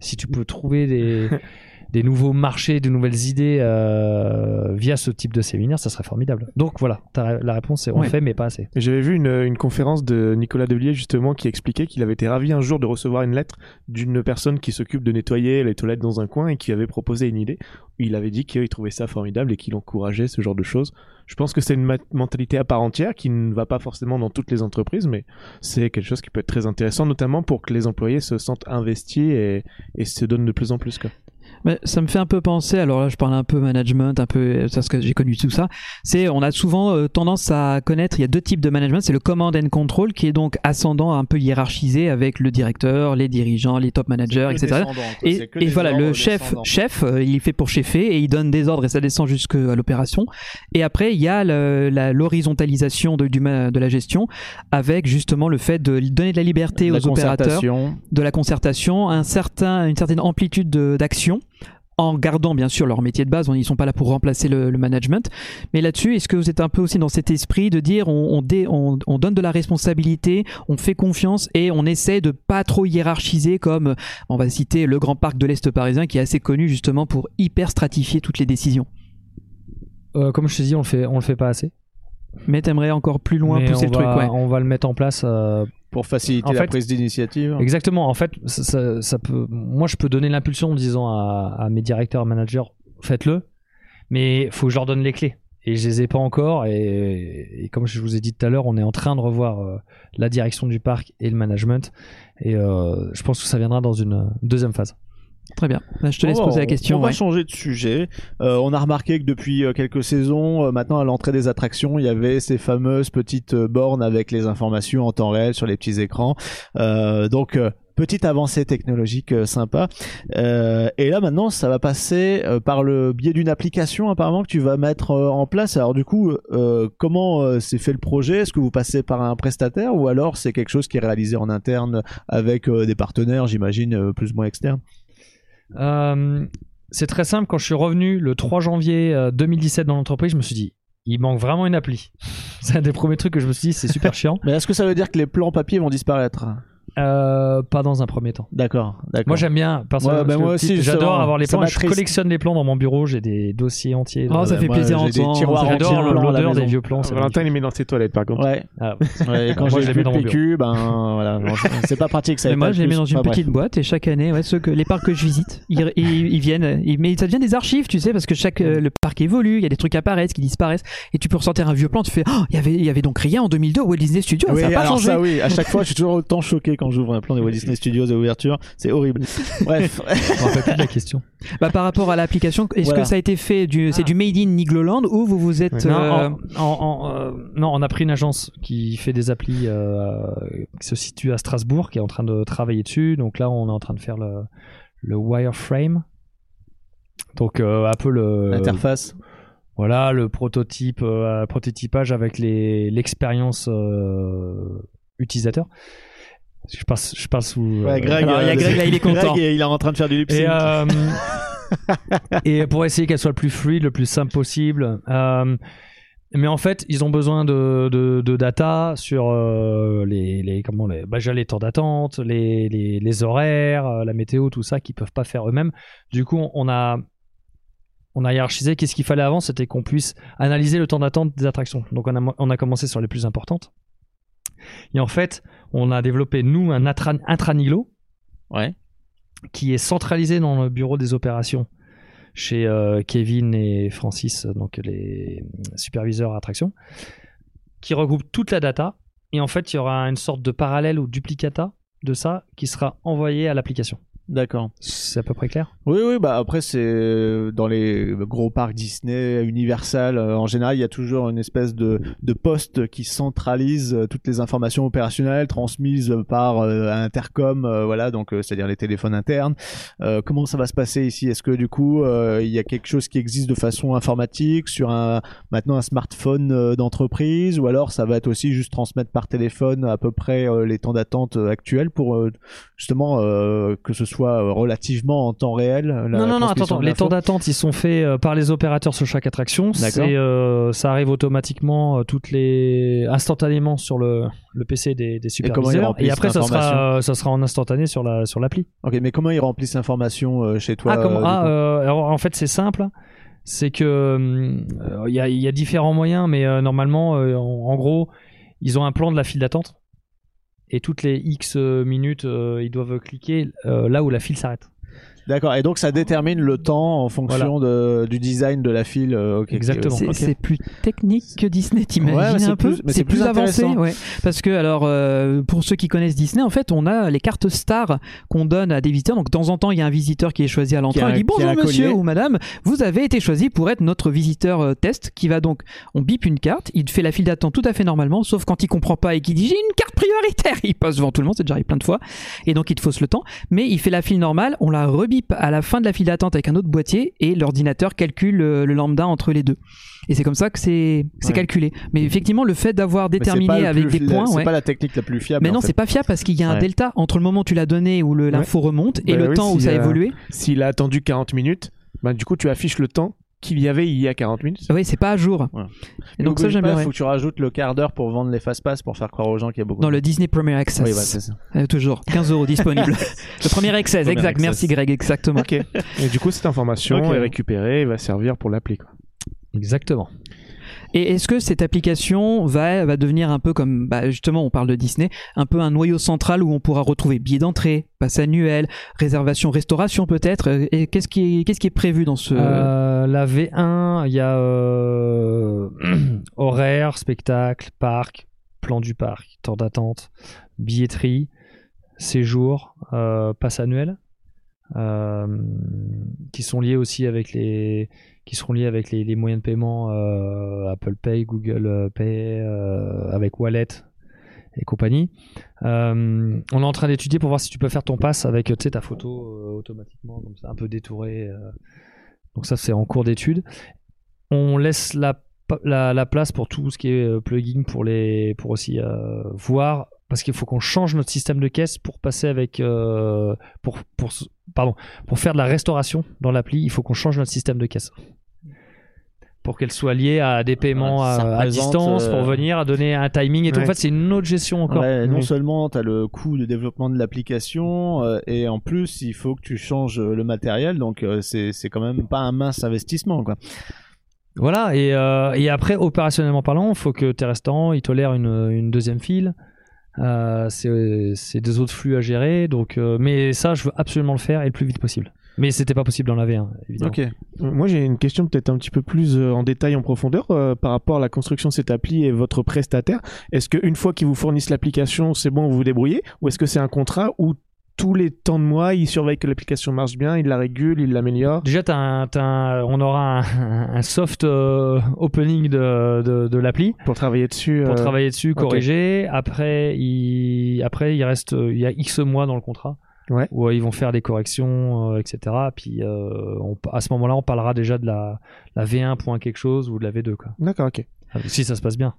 Speaker 9: Si tu peux trouver des, des nouveaux marchés, de nouvelles idées euh, via ce type de séminaire, ça serait formidable. Donc voilà, la réponse c'est on
Speaker 8: Ouais.
Speaker 9: fait, mais pas assez.
Speaker 7: J'avais vu une, une conférence de Nicolas Devilliers justement qui expliquait qu'il avait été ravi un jour de recevoir une lettre d'une personne qui s'occupe de nettoyer les toilettes dans un coin et qui avait proposé une idée. Il avait dit qu'il trouvait ça formidable et qu'il encourageait ce genre de choses. Je pense que c'est une mentalité à part entière qui ne va pas forcément dans toutes les entreprises, mais c'est quelque chose qui peut être très intéressant, notamment pour que les employés se sentent investis et, et se donnent de plus en plus. Quoi.
Speaker 8: Mais ça me fait un peu penser, alors là je parle un peu management, un peu parce que j'ai connu tout ça, c'est on a souvent euh, tendance à connaître, il y a deux types de management, c'est le command and control qui est donc ascendant, un peu hiérarchisé avec le directeur, les dirigeants, les top managers, etc. Et, voilà, le chef, chef, euh, il est fait pour chefer et il donne des ordres et ça descend jusqu'à l'opération. Et après, il y a l'horizontalisation de, la gestion avec justement le fait de donner de la liberté
Speaker 1: La
Speaker 8: aux opérateurs de la concertation, un certain, une certaine amplitude de- d'action, en gardant bien sûr leur métier de base, ils ne sont pas là pour remplacer le, le management. Mais là-dessus, est-ce que vous êtes un peu aussi dans cet esprit de dire on, on, dé- on- on donne de la responsabilité, on fait confiance et on essaie de pas trop hiérarchiser comme, on va citer le grand parc de l'Est parisien qui est assez connu justement pour hyper stratifier toutes les décisions?
Speaker 9: Euh, comme je te dis, on le fait, on le fait pas assez.
Speaker 8: Mais t'aimerais encore plus loin
Speaker 9: Mais
Speaker 8: pousser
Speaker 9: on
Speaker 8: le truc,
Speaker 9: va-
Speaker 8: ouais.
Speaker 9: On va le mettre en place. euh,
Speaker 1: Pour faciliter
Speaker 9: En
Speaker 1: la
Speaker 9: fait-
Speaker 1: prise d'initiative.
Speaker 9: Exactement. En fait, ça, ça- ça peut. Moi, je peux donner l'impulsion en disant à, à mes directeurs, managers, faites-le. Mais faut que je leur donne les clés. Et je les ai pas encore. Et, et comme je vous ai dit tout à l'heure, on est en train de revoir euh, la direction du parc et le management. Et euh, je pense que ça viendra dans une deuxième phase.
Speaker 8: Très bien. Là, je te laisse poser la
Speaker 1: on-
Speaker 8: question.
Speaker 1: On va
Speaker 8: ouais.
Speaker 1: changer de sujet. Euh, on a remarqué que depuis euh, quelques saisons, euh, maintenant à l'entrée des attractions, il y avait ces fameuses petites bornes avec les informations en temps réel sur les petits écrans. Euh, donc petite avancée technologique euh, sympa. Euh, et là maintenant, ça va passer euh, par le biais d'une application apparemment que tu vas mettre en place. Alors du coup, comment s'est fait le projet? Est-ce que vous passez par un prestataire ou alors c'est quelque chose qui est réalisé en interne avec des partenaires, j'imagine, plus ou moins externes?
Speaker 9: Euh, c'est très simple. Quand je suis revenu le 3 janvier euh, 2017 dans l'entreprise, je me suis dit, il manque vraiment une appli. C'est un des premiers trucs que je me suis dit, c'est super chiant.
Speaker 1: Mais est-ce que ça veut dire que les plans papier vont disparaître?
Speaker 9: Euh, pas dans un premier temps.
Speaker 1: D'accord, d'accord.
Speaker 9: Moi j'aime bien personnellement.
Speaker 1: Ouais, bah
Speaker 9: parce que
Speaker 1: moi aussi,
Speaker 9: j'adore avoir les plans. Je collectionne les plans dans mon bureau. J'ai des dossiers entiers.
Speaker 8: Oh, ça fait
Speaker 1: moi,
Speaker 8: plaisir
Speaker 1: entiers
Speaker 9: J'adore l'odeur des vieux plans. c'est
Speaker 7: Valentin, il les met dans ses toilettes par contre.
Speaker 1: Ouais.
Speaker 9: Ah,
Speaker 1: ouais, et quand j'ai
Speaker 9: je les mets dans mon
Speaker 1: PQ, ben voilà, c'est pas pratique ça.
Speaker 8: Mais moi, je les mets dans une petite boîte et chaque année, ouais, ceux que les parcs que je visite, ils, viennent. mais ça devient des archives, tu sais, parce que chaque euh, le parc évolue, il y a des trucs qui apparaissent, qui disparaissent, et tu peux ressortir un vieux plan. Tu fais, oh, il y avait, il y avait donc rien en 2002 au Walt Disney Studios,
Speaker 1: Oui,
Speaker 8: ça a pas
Speaker 1: alors
Speaker 8: changé.
Speaker 1: ça oui, à chaque fois je suis toujours autant choqué quand j'ouvre un plan des Walt Disney Studios à ouverture, c'est horrible. Bref,
Speaker 9: me rappelle plus de la question.
Speaker 8: Bah, par rapport à l'application, est-ce
Speaker 1: Voilà.
Speaker 8: que ça a été fait du, c'est
Speaker 9: Ah.
Speaker 8: du made in Nigloland ou vous vous êtes
Speaker 9: Non,
Speaker 8: euh,
Speaker 9: en- en- en, euh, non, on a pris une agence qui fait des applis euh, qui se situe à Strasbourg, qui est en train de travailler dessus. Donc là, on est en train de faire le, le wireframe. Donc euh, un peu le
Speaker 1: l'interface.
Speaker 9: voilà le prototype, euh, prototypage avec les l'expérience euh, utilisateur. Je passe, je passe sous.
Speaker 1: Ouais,
Speaker 9: euh,
Speaker 1: Greg,
Speaker 8: alors, il y a
Speaker 1: euh,
Speaker 8: Greg, là, il est content.
Speaker 1: Greg, il est en train de faire du lip sync.
Speaker 9: Et, euh, et pour essayer qu'elle soit le plus fluide, le plus simple possible. Euh, mais en fait, ils ont besoin de, de, de data sur euh, les, les, comment les, bah, les temps d'attente, les, les, les horaires, la météo, tout ça, qu'ils peuvent pas faire eux-mêmes. Du coup, on a, on a hiérarchisé. Qu'est-ce qu'il fallait avant C'était qu'on puisse analyser le temps d'attente des attractions. Donc, on a, on a commencé sur les plus importantes. Et en fait, on a développé, nous, un intra- intraniglo
Speaker 1: Ouais.
Speaker 9: qui est centralisé dans le bureau des opérations chez euh, Kevin et Francis, donc les superviseurs attractions, qui regroupe toute la data. Et en fait, il y aura une sorte de parallèle ou duplicata de ça qui sera envoyé à l'application.
Speaker 1: D'accord.
Speaker 9: C'est à peu près clair?
Speaker 1: Oui, oui, bah après c'est euh, dans les gros parcs Disney, Universal, euh, en général il y a toujours une espèce de, de poste qui centralise euh, toutes les informations opérationnelles transmises par euh, Intercom, euh, voilà, donc euh, c'est-à-dire les téléphones internes. Comment ça va se passer ici? Est-ce que du coup il y a quelque chose qui existe de façon informatique sur un maintenant un smartphone d'entreprise? Ou alors ça va être aussi juste transmettre par téléphone à peu près les temps d'attente actuels pour justement que ce soit euh, relativement en temps réel la
Speaker 9: Non, non, non, attends, Les temps d'attente, ils sont faits euh, par les opérateurs sur chaque attraction. C'est, euh, ça arrive automatiquement, euh, toutes les instantanément sur le, le PC des, des superviseurs. Et, après, ça sera, euh, ça sera en instantané sur la sur l'appli.
Speaker 1: Ok, mais comment ils remplissent l'information euh, chez toi
Speaker 9: ah, comment
Speaker 1: euh,
Speaker 9: ah, euh, alors, en fait, c'est simple. C'est que euh, il y, a, il y a différents moyens, mais euh, normalement, euh, en, en gros, ils ont un plan de la file d'attente. Et toutes les X minutes, euh, ils doivent cliquer euh, là où la file s'arrête.
Speaker 1: D'accord, et donc ça détermine le temps en fonction de, du design de la file. euh, ok,
Speaker 9: Exactement.
Speaker 8: C'est plus technique que Disney, t'imagines
Speaker 1: Ouais,
Speaker 8: un peu C'est plus,
Speaker 1: plus
Speaker 8: avancé, ouais. Parce que alors, euh, pour ceux qui connaissent Disney, en fait, on a les cartes stars qu'on donne à des visiteurs. Donc, de temps en temps, il y a un visiteur qui est choisi à l'entrée. Il dit bonjour monsieur
Speaker 1: collier.
Speaker 8: ou madame, vous avez été choisi pour être notre visiteur euh, test. Qui va donc, on bip une carte, il fait la file d'attente tout à fait normalement, sauf quand il comprend pas et qu'il dit j'ai une carte prioritaire, il passe devant tout le monde, c'est déjà arrivé plein de fois, et donc il te fausse le temps. Mais il fait la file normale, on la à la fin de la file d'attente avec un autre boîtier et l'ordinateur calcule euh, le lambda entre les deux. Et c'est comme ça que c'est
Speaker 1: Ouais.
Speaker 8: calculé. Mais effectivement, le fait d'avoir déterminé avec des points,
Speaker 1: C'est
Speaker 8: ouais.
Speaker 1: pas la technique la plus fiable.
Speaker 8: Mais non, c'est pas fiable parce qu'il y a un
Speaker 1: Ouais.
Speaker 8: delta entre le moment où tu l'as donné où l'info remonte et
Speaker 7: Bah
Speaker 8: le
Speaker 7: oui,
Speaker 8: temps où ça a
Speaker 7: euh,
Speaker 8: évolué.
Speaker 7: S'il a attendu 40 minutes, bah, du coup, tu affiches le temps qu'il y avait il y a 40 minutes.
Speaker 8: Oui, c'est pas à jour.
Speaker 1: Ouais.
Speaker 8: Et donc ça,
Speaker 1: N'oublie
Speaker 8: j'aime
Speaker 1: pas,
Speaker 8: bien.
Speaker 1: Il faut que tu rajoutes le quart d'heure pour vendre les fast-pass pour faire croire aux gens qu'il y a beaucoup.
Speaker 8: Dans
Speaker 1: de-
Speaker 8: le Disney Premier Access.
Speaker 1: Oui, voilà, c'est ça.
Speaker 8: Euh, toujours 15 euros disponible. le premier access,
Speaker 1: Premier
Speaker 8: exact.
Speaker 1: access.
Speaker 8: Merci Greg, exactement.
Speaker 7: Et du coup, cette information est récupérée et va servir pour l'appli. quoi.
Speaker 9: Exactement.
Speaker 8: Et est-ce que cette application va, va devenir un peu comme, bah, justement, on parle de Disney, un peu un noyau central où on pourra retrouver billets d'entrée, passe annuel, réservation, restauration peut-être? Et qu'est-ce qui, est, qu'est-ce qui est prévu dans ce...
Speaker 9: Euh, la V1, il y a euh, horaire, spectacle, parc, plan du parc, temps d'attente, billetterie, séjour, euh, passe annuel, euh, qui sont liés aussi avec les qui seront liés avec les, moyens de paiement Apple Pay, Google Pay, avec Wallet et compagnie. On est en train d'étudier pour voir si tu peux faire ton pass avec ta photo automatiquement, un peu détourée. euh. Donc ça, c'est en cours d'étude. On laisse la, la, la place pour tout ce qui est euh, plugin pour, les, pour aussi euh, voir, parce qu'il faut qu'on change notre système de caisse pour passer avec... euh, pour, pour, pardon, pour faire de la restauration dans l'appli, il faut qu'on change notre système de caisse. Pour qu'elle soit liée à des paiements à, distance, pour
Speaker 1: euh,
Speaker 9: venir à donner un timing et tout. En fait, c'est une autre gestion encore.
Speaker 1: Ouais, non
Speaker 7: Oui.
Speaker 1: seulement tu as le coût de développement de l'application, euh, et en plus, il faut que tu changes euh, le matériel, donc euh, c'est c'est quand même pas un mince investissement. Quoi.
Speaker 9: Voilà, et, et après, opérationnellement parlant, il faut que tes restaurants ils tolèrent une, une deuxième file. C'est c'est des autres flux à gérer, donc, mais ça, je veux absolument le faire et le plus vite possible. Mais c'était pas possible dans la V1, évidemment.
Speaker 1: Ok.
Speaker 7: Moi, j'ai une question peut-être un petit peu plus euh, en détail, en profondeur, euh, par rapport à la construction de cette appli et votre prestataire. Est-ce qu'une fois qu'ils vous fournissent l'application, c'est bon, vous vous débrouillez? Ou est-ce que c'est un contrat où tous les temps de mois, ils surveillent que l'application marche bien, ils la régulent, ils l'améliorent?
Speaker 9: Déjà, t'as un- on aura un, un soft euh, opening de, de, de l'appli
Speaker 7: pour travailler dessus
Speaker 9: pour travailler dessus, corriger. Après, il, après, il reste, il y a X mois dans le contrat.
Speaker 7: Ouais.
Speaker 9: Où euh, ils vont faire des corrections, euh, etc. Puis euh, on- à ce moment-là, on parlera déjà de la, la V1 point quelque chose ou de la V2. Quoi.
Speaker 7: D'accord, ok.
Speaker 9: Si ça se passe bien.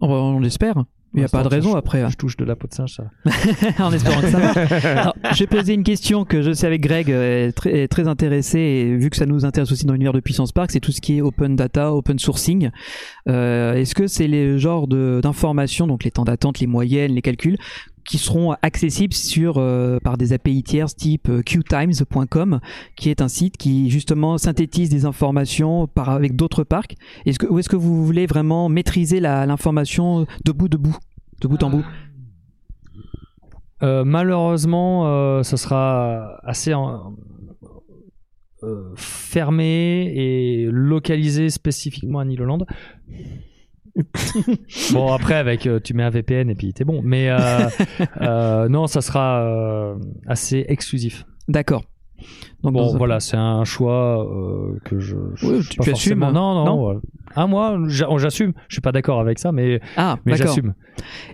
Speaker 8: On, on l'espère. Il n'y a
Speaker 9: Pour
Speaker 8: pas de raison
Speaker 9: je-
Speaker 8: après. hein.
Speaker 9: Je touche de la peau de singe, ça. va.
Speaker 8: en espérant que ça marche. Alors, J'ai posé une question que je sais avec Greg est très, est très intéressé et vu que ça nous intéresse aussi dans l'univers de Puissance Park, c'est tout ce qui est open data, open sourcing. Euh, Est-ce que c'est les genres de- d'informations, donc les temps d'attente, les moyennes, les calculs, qui seront accessibles sur euh, par des API tierces type euh, qtimes.com, qui est un site qui justement synthétise des informations par avec d'autres parcs. Est-ce que ou est-ce que vous voulez vraiment maîtriser l'information de bout de bout, de bout en bout?
Speaker 9: Euh, malheureusement, ça sera assez fermé et localisé spécifiquement à Niloland. Bon, après, avec euh, tu mets un VPN et puis t'es bon. Mais euh, euh, non, ça sera assez exclusif.
Speaker 8: D'accord. Donc,
Speaker 9: Bon,
Speaker 8: un-
Speaker 9: voilà, c'est un choix euh, que je.
Speaker 8: Oui, tu- assumes,
Speaker 9: forcément- Non, non.
Speaker 8: non
Speaker 9: euh, ah, moi, j'a- j'assume. Je suis pas d'accord avec ça, mais,
Speaker 8: Ah,
Speaker 9: mais j'assume.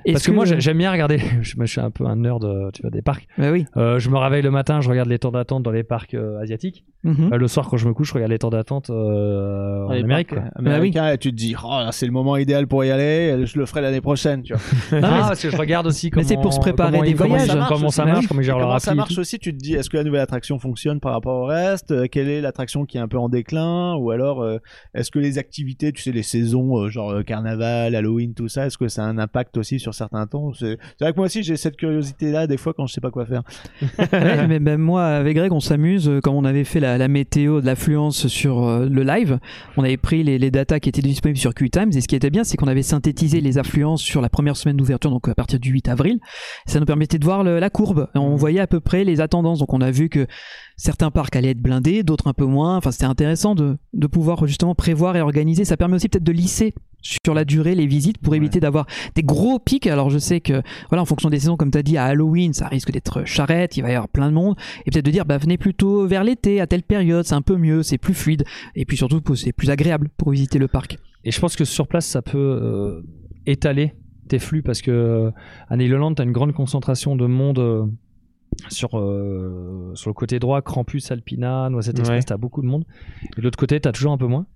Speaker 9: Parce que, moi, j'ai- j'aime bien regarder. Je, suis un peu un nerd, euh, tu vois, des parcs.
Speaker 8: Bah oui.
Speaker 9: Euh, je me réveille le matin, je regarde les temps d'attente dans les parcs euh, asiatiques.
Speaker 8: Mhm.
Speaker 9: Euh, le soir, quand je me couche, je regarde les temps d'attente euh, en
Speaker 1: Les
Speaker 9: Amérique.
Speaker 1: parcs, euh, américains, et tu te dis, oh, là, c'est le moment idéal pour y aller, je le ferai l'année prochaine. Tu vois.
Speaker 9: Non, parce que je regarde aussi comment.
Speaker 8: Mais c'est pour se préparer des voyages.
Speaker 9: ça marche, Comment ça
Speaker 8: Bah
Speaker 9: marche, comment
Speaker 1: ça marche aussi Tu te dis, est-ce que la nouvelle attraction fonctionne par rapport au reste Euh, Quelle est l'attraction qui est un peu en déclin Ou alors, euh, est-ce que les activités, tu sais, les saisons, euh, genre carnaval, Halloween, tout ça, est-ce que ça a un impact aussi sur certains temps? C'est vrai que moi aussi, j'ai cette curiosité-là, des fois, quand je sais pas quoi faire.
Speaker 8: Ouais, mais même moi, avec Greg, on s'amuse. Quand on avait fait la, la météo de l'affluence sur le live, on avait pris les, les datas qui étaient disponibles sur QTimes. Et ce qui était bien, c'est qu'on avait synthétisé les affluences sur la première semaine d'ouverture, donc à partir du 8 avril. Ça nous permettait de voir le- la courbe. On voyait à peu près les attendances. Donc on a vu que certains parcs allaient être blindés, d'autres un peu moins. Enfin, c'était intéressant de, de pouvoir justement prévoir et organiser. Ça permet aussi peut-être de lisser sur la durée les visites pour éviter d'avoir des gros pics. Alors je sais que voilà, en fonction des saisons, comme tu as dit, à Halloween, ça risque d'être charrette, il va y avoir plein de monde. Et peut-être de dire, bah venez plutôt vers l'été, à telle période, c'est un peu mieux, c'est plus fluide. Et puis surtout, c'est plus agréable pour visiter le parc.
Speaker 9: Et je pense que sur place, ça peut euh, étaler tes flux parce que euh, à tu as une grande concentration de monde euh, sur, euh, sur le côté droit, Krampus, Alpina, Noisette Express,
Speaker 7: Ouais.
Speaker 9: tu as beaucoup de monde. Et de l'autre côté, tu as toujours un peu moins.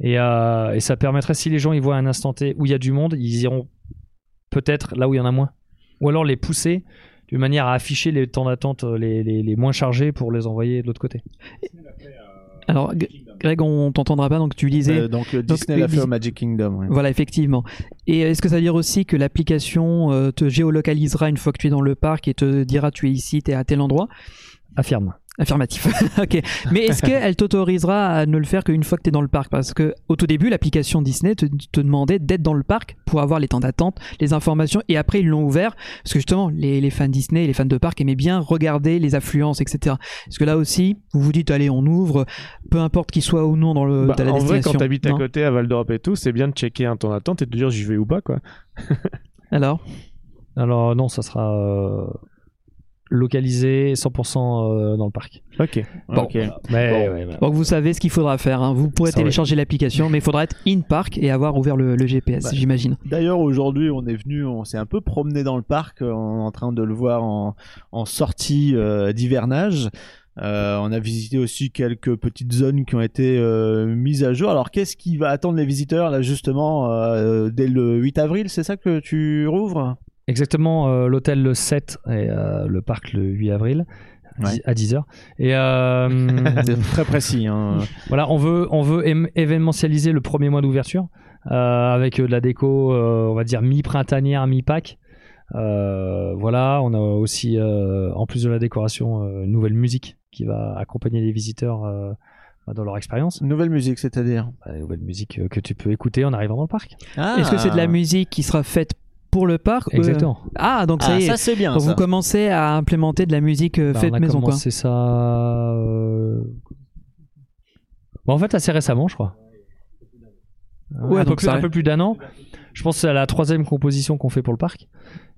Speaker 9: Et, euh, et ça permettrait, si les gens ils voient un instant T où il y a du monde, ils iront peut-être là où il y en a moins. Ou alors les pousser d'une manière à afficher les temps d'attente euh, les, les, les moins chargés pour les envoyer de l'autre côté.
Speaker 8: Alors, Greg, on t'entendra pas, donc tu disais.
Speaker 1: Euh, donc, euh,
Speaker 8: Donc,
Speaker 1: Disney l'a fait au Magic Kingdom. ouais.
Speaker 8: Voilà, effectivement. Et est-ce que ça veut dire aussi que l'application euh, te géolocalisera une fois que tu es dans le parc et te dira tu es ici, tu es à tel endroit?
Speaker 9: Affirme.
Speaker 8: Affirmatif. ok. Mais est-ce qu'elle t'autorisera à ne le faire qu'une fois que tu es dans le parc? Parce que au tout début, l'application Disney te, te demandait d'être dans le parc pour avoir les temps d'attente, les informations, et après ils l'ont ouvert parce que justement, les, les fans Disney, les fans de parc aimaient bien regarder les affluences, etc. Est-ce que là aussi, vous vous dites, allez, on ouvre, peu importe qu'il soit ou non dans, le,
Speaker 7: Bah,
Speaker 8: dans la
Speaker 7: en vrai, quand t'habites à côté à Val d'Europe et tout, c'est bien de checker un temps d'attente et de dire j'y vais ou pas quoi.
Speaker 8: Alors?
Speaker 9: Alors non, ça sera euh, localisé 100% euh, dans le parc.
Speaker 7: Ok.
Speaker 8: Bon.
Speaker 1: Ok.
Speaker 9: Mais
Speaker 1: Bon.
Speaker 9: ouais, bah,
Speaker 8: Donc vous savez ce qu'il faudra faire. hein. Vous pourrez télécharger l'application, mais il faudra être in parc et avoir ouvert le, le GPS,
Speaker 1: Bah,
Speaker 8: j'imagine.
Speaker 1: D'ailleurs, aujourd'hui, on est venu, on s'est un peu promené dans le parc, euh, on est en train de le voir en, en sortie euh, d'hivernage. Euh, on a visité aussi quelques petites zones qui ont été euh, mises à jour. Alors, qu'est-ce qui va attendre les visiteurs là justement euh, dès le 8 avril C'est ça que tu rouvres?
Speaker 9: Exactement, euh, l'hôtel le 7 et euh, le parc le 8 avril
Speaker 1: Ouais.
Speaker 9: à 10h. Et euh,
Speaker 1: très précis. Hein.
Speaker 9: voilà, on veut, on veut événementialiser le premier mois d'ouverture euh, avec de la déco, euh, on va dire mi-printanière, mi-pack. Euh, voilà, on a aussi, euh, en plus de la décoration, euh, une nouvelle musique qui va accompagner les visiteurs euh, dans leur expérience.
Speaker 1: Nouvelle musique, c'est-à-dire?
Speaker 9: Bah, une nouvelle musique que tu peux écouter en arrivant dans le parc.
Speaker 1: ah.
Speaker 8: Est-ce que c'est de la musique qui sera faite pour le parc euh,
Speaker 9: Exactement.
Speaker 8: Ah, donc ça
Speaker 1: Ah,
Speaker 8: y est.
Speaker 1: ça c'est bien.
Speaker 8: Donc
Speaker 1: ça.
Speaker 8: vous commencez à implémenter de la musique euh,
Speaker 9: Bah,
Speaker 8: faite
Speaker 9: on a
Speaker 8: maison, quoi.
Speaker 9: commencé ça. euh, bon, en fait, assez récemment, je crois.
Speaker 8: Ouais,
Speaker 9: un, peu
Speaker 8: donc
Speaker 9: plus,
Speaker 8: ça
Speaker 9: un peu plus d'un an. Je pense que c'est la troisième composition qu'on fait pour le parc.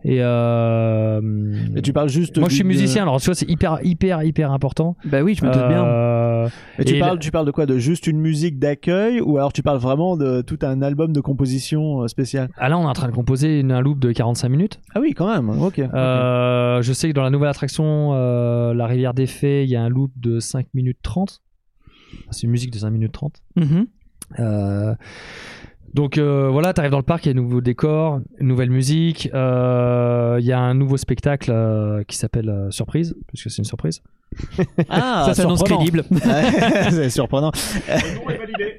Speaker 9: Et euh,
Speaker 1: Mais tu parles juste.
Speaker 9: moi, je suis musicien, alors tu vois, c'est hyper, hyper, hyper important.
Speaker 8: Bah oui, je me doute bien.
Speaker 9: Euh,
Speaker 1: Mais tu
Speaker 9: Et
Speaker 1: parles, tu parles de quoi? De juste une musique d'accueil ou alors tu parles vraiment de tout un album de composition euh, spéciale?
Speaker 9: Ah là, on est en train de composer une, un loop de 45 minutes.
Speaker 1: Ah oui, quand même. Ok.
Speaker 9: Euh, je sais que dans la nouvelle attraction, euh, la rivière des Fées, il y a un loop de 5 minutes 30. C'est une musique de 5 minutes 30.
Speaker 8: Mhm.
Speaker 9: Euh, donc euh, voilà, tu arrives dans le parc, il y a un nouveau décor, une nouvelle musique, euh, il y a un nouveau spectacle euh, qui s'appelle euh, Surprise, puisque c'est une surprise.
Speaker 1: Ah,
Speaker 8: ça s'annonce crédible.
Speaker 1: Ouais, c'est surprenant.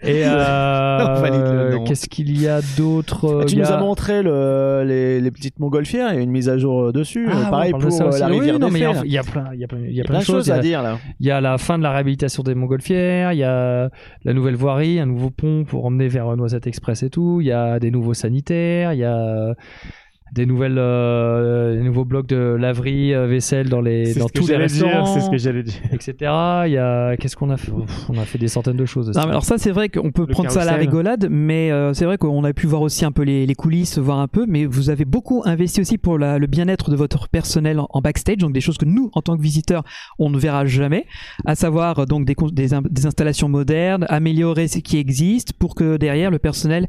Speaker 9: Et euh,
Speaker 1: On valide le nom.
Speaker 9: qu'est-ce qu'il y a d'autre
Speaker 1: Ah, tu
Speaker 9: Il y
Speaker 1: nous
Speaker 9: a-
Speaker 1: as montré le, les, les petites montgolfières, il y a une mise à jour euh, dessus.
Speaker 9: Ah,
Speaker 1: Euh, Pareil
Speaker 9: on parle de
Speaker 1: pour
Speaker 9: ça
Speaker 1: euh,
Speaker 9: aussi.
Speaker 1: la
Speaker 9: Oui,
Speaker 1: rivière
Speaker 9: non,
Speaker 1: des
Speaker 9: mais
Speaker 1: Fées,
Speaker 9: il y a- a plein, il y a plein, il y a
Speaker 1: Il y a
Speaker 9: plein de choses.
Speaker 1: à
Speaker 9: a-
Speaker 1: dire là.
Speaker 9: Il y a la fin de la réhabilitation des montgolfières, il y a la nouvelle voirie, un nouveau pont pour emmener vers Noisette Express et tout, il y a des nouveaux sanitaires, il y a des nouvelles euh, des nouveaux blocs de laverie, euh, vaisselle dans les dans tous les restaurants,
Speaker 7: C'est ce que j'allais dire.
Speaker 9: etc. Il y a qu'est-ce qu'on a fait? Pff, On a fait des centaines de choses. aussi.
Speaker 8: Non, mais alors ça c'est vrai qu'on peut
Speaker 7: Le
Speaker 8: prendre ça à la rigolade, mais euh, c'est vrai qu'on a pu voir aussi un peu les, les coulisses, voir un peu, mais vous avez beaucoup investi aussi pour la- le bien-être de votre personnel en, en backstage, donc des choses que nous, en tant que visiteurs, on ne verra jamais, à savoir euh, donc des, des installations modernes, améliorer ce qui existe pour que derrière le personnel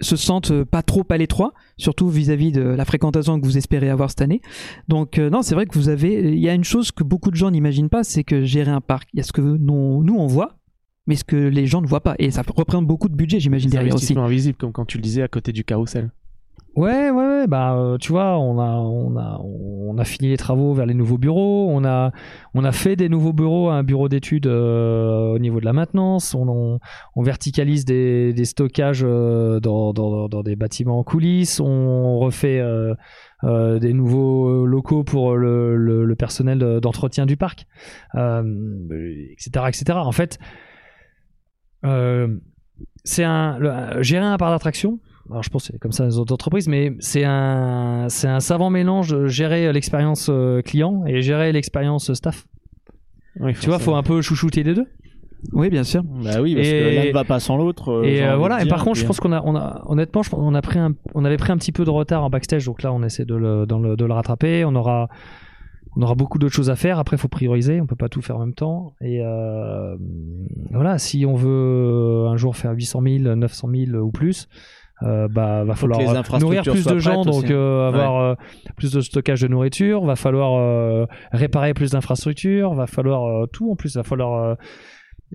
Speaker 8: se sente euh, pas trop à l'étroit, surtout vis-à-vis de la fréquentation que vous espérez avoir cette année. Donc euh, non, c'est vrai que vous avez, il y a une chose que beaucoup de gens n'imaginent pas, c'est que gérer un parc, il y a ce que nous, nous on voit, mais ce que les gens ne voient pas. Et ça représente beaucoup de budget, j'imagine,
Speaker 7: C'est
Speaker 8: derrière aussi.
Speaker 7: invisible, comme quand tu le disais à côté du carrousel.
Speaker 9: Ouais, ouais. Bah, euh, tu vois, on a, on a, on a fini les travaux vers les nouveaux bureaux. On a, on a fait des nouveaux bureaux, un bureau d'études euh, au niveau de la maintenance. On, verticalise des, des stockages euh, dans, dans, des bâtiments en coulisses. On refait des nouveaux locaux pour le, le, personnel de- d'entretien du parc, etc., etc. En fait, c'est un gérer un parc d'attraction alors je pense que c'est comme ça dans les autres entreprises, mais c'est un, c'est un savant mélange de gérer l'expérience euh, client et gérer l'expérience staff.
Speaker 7: Oui,
Speaker 9: Tu vois, faut un peu chouchouter les deux.
Speaker 8: Oui, bien sûr.
Speaker 1: Bah oui, parce
Speaker 9: Et-
Speaker 1: que l'un ne va pas sans l'autre. euh,
Speaker 9: et euh, voilà. Et par contre, je pense qu'on a, on a, honnêtement, je pense qu'on a pris un, on avait pris un petit peu de retard en backstage, donc là, on essaie de le, dans le, de le rattraper. On aura, on aura beaucoup d'autres choses à faire. Après, il faut prioriser. On peut pas tout faire en même temps. Et euh, voilà, si on veut un jour faire 800 000, 900 000 ou plus. Euh, bah, va
Speaker 1: Faut
Speaker 9: falloir euh, nourrir plus de gens, donc
Speaker 1: aussi.
Speaker 9: euh, avoir euh, plus de stockage de nourriture, va falloir euh, réparer plus d'infrastructures, va falloir euh, tout en plus, va falloir euh,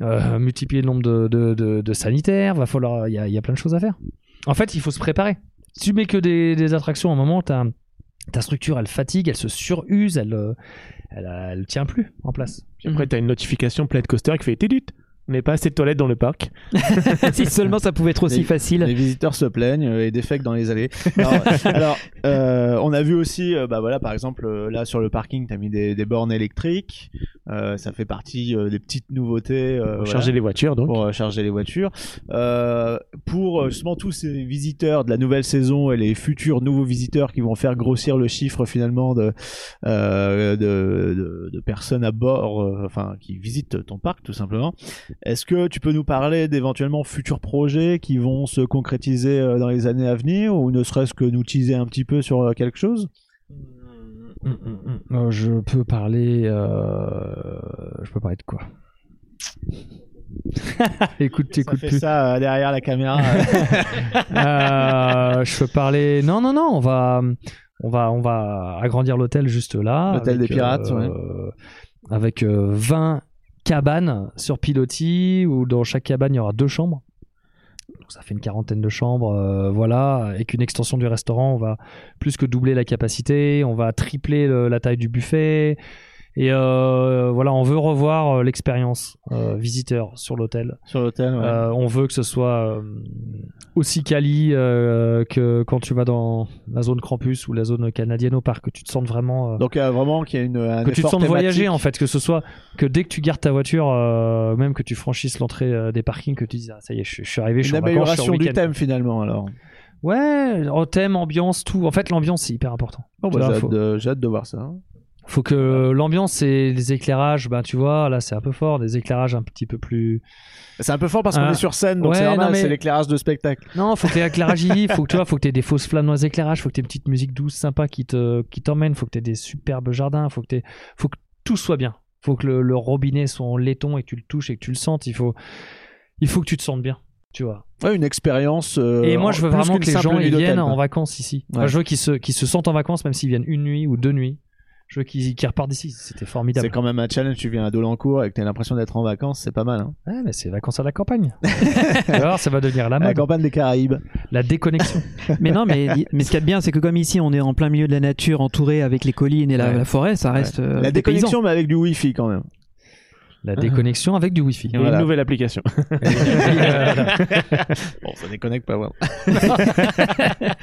Speaker 9: euh, multiplier le nombre de, de, de- de sanitaires, va falloir, il y a, il y a plein de choses à faire. En fait, il faut se préparer. Si tu mets que des, des attractions, à un moment, ta, ta structure, elle fatigue, elle se suruse, elle, elle, elle tient plus en place.
Speaker 7: Puis après, t'as une notification Plaid Coaster qui fait tidit. N'est pas assez de toilettes dans le parc.
Speaker 8: si seulement ça pouvait être aussi
Speaker 1: Les-
Speaker 8: facile.
Speaker 1: Les visiteurs se plaignent euh, et défèquent dans les allées. Alors, alors, euh, on a vu aussi, euh, bah voilà, par exemple, euh, là sur le parking, t'as mis des, des bornes électriques. Euh, ça fait partie euh, des petites nouveautés. euh,
Speaker 7: Pour
Speaker 1: voilà,
Speaker 7: charger les voitures, donc.
Speaker 1: pour euh, charger les voitures. Euh, pour justement tous ces visiteurs de la nouvelle saison et les futurs nouveaux visiteurs qui vont faire grossir le chiffre finalement de euh, de, de, de personnes à bord, euh, enfin qui visitent ton parc tout simplement. Est-ce que tu peux nous parler d'éventuellement futurs projets qui vont se concrétiser euh, dans les années à venir ou ne serait-ce que nous teaser un petit peu sur euh, quelque chose?
Speaker 9: Mm, mm, mm. Euh, je peux parler. euh, Je peux parler de quoi? Écoute, t'écoutes plus.
Speaker 1: ça euh, derrière la caméra.
Speaker 9: Euh, je peux parler. Non, non, non. On va, on va, on va agrandir l'hôtel juste là.
Speaker 1: L'hôtel des pirates,
Speaker 9: euh, Avec euh, 20 cabanes sur pilotis où dans chaque cabane il y aura deux chambres. Donc ça fait une quarantaine de chambres, euh, voilà. Avec une extension du restaurant, on va plus que doubler la capacité, on va tripler le- la taille du buffet. Et euh, voilà, on veut revoir euh, l'expérience euh, visiteur sur l'hôtel.
Speaker 1: sur l'hôtel. ouais.
Speaker 9: Euh, on veut que ce soit aussi quali que quand tu vas dans la zone campus ou la zone canadienne au parc, que tu te sentes vraiment.
Speaker 1: Donc vraiment qu'il y a une un
Speaker 9: que tu te sentes
Speaker 1: thématique.
Speaker 9: voyager en fait, que ce soit que dès que tu gardes ta voiture, même que tu franchisses l'entrée des parkings, que tu dises ah, ça y est, je, je suis arrivé, je suis
Speaker 1: Une
Speaker 9: en vacances, en
Speaker 1: amélioration du thème finalement alors.
Speaker 9: Ouais, thème, ambiance, tout. En fait, l'ambiance c'est hyper important. Tu
Speaker 1: bah,
Speaker 9: vois,
Speaker 1: j'ai, hâte
Speaker 9: faut-
Speaker 1: de, j'ai hâte de voir ça. hein.
Speaker 9: Faut que l'ambiance et les éclairages, ben tu vois, là c'est un peu fort, des éclairages un petit peu plus.
Speaker 1: C'est un peu fort parce qu'on
Speaker 9: Ah.
Speaker 1: est sur scène, donc
Speaker 9: Ouais,
Speaker 1: c'est normal,
Speaker 9: mais-
Speaker 1: c'est l'éclairage de spectacle.
Speaker 9: Non, faut que t'aies l'éclairage y faut que tu vois, faut que t'aies des fausses flammes dans les éclairages, faut que t'aies une petite musique douce, sympa qui te qui t'emmène, faut que t'aies des superbes jardins, faut que t'aies, faut que tout soit bien, faut que le, le robinet soit en laiton et que tu le touches et que tu le sentes, il faut, il faut que tu te sentes bien, tu vois.
Speaker 1: Ouais, une expérience. euh,
Speaker 9: et moi, je veux vraiment que les gens ils viennent en vacances ici. Enfin, je veux qu'ils se, qu'ils se sentent en vacances, même s'ils viennent une nuit ou deux nuits. Je veux qu'ils qu'ils repartent d'ici. C'était formidable.
Speaker 1: C'est quand même un challenge. Tu viens à Dolencourt et que t'as l'impression d'être en vacances, c'est pas mal. Hein.
Speaker 9: Ouais, mais c'est vacances à la campagne. Alors, ça va devenir la
Speaker 1: À la
Speaker 9: mode.
Speaker 1: campagne des Caraïbes.
Speaker 9: La déconnexion.
Speaker 8: Mais non, mais, mais ce qu'il y a de bien, c'est que comme ici, on est en plein milieu de la nature, entouré avec les collines et la,
Speaker 9: Ouais.
Speaker 8: la forêt, ça reste euh,
Speaker 1: la
Speaker 8: paysans.
Speaker 1: déconnexion, mais avec du Wi-Fi quand même.
Speaker 9: La déconnexion avec du wifi.
Speaker 7: Et
Speaker 1: Voilà.
Speaker 7: une nouvelle application.
Speaker 1: Bon, ça déconnecte pas vraiment.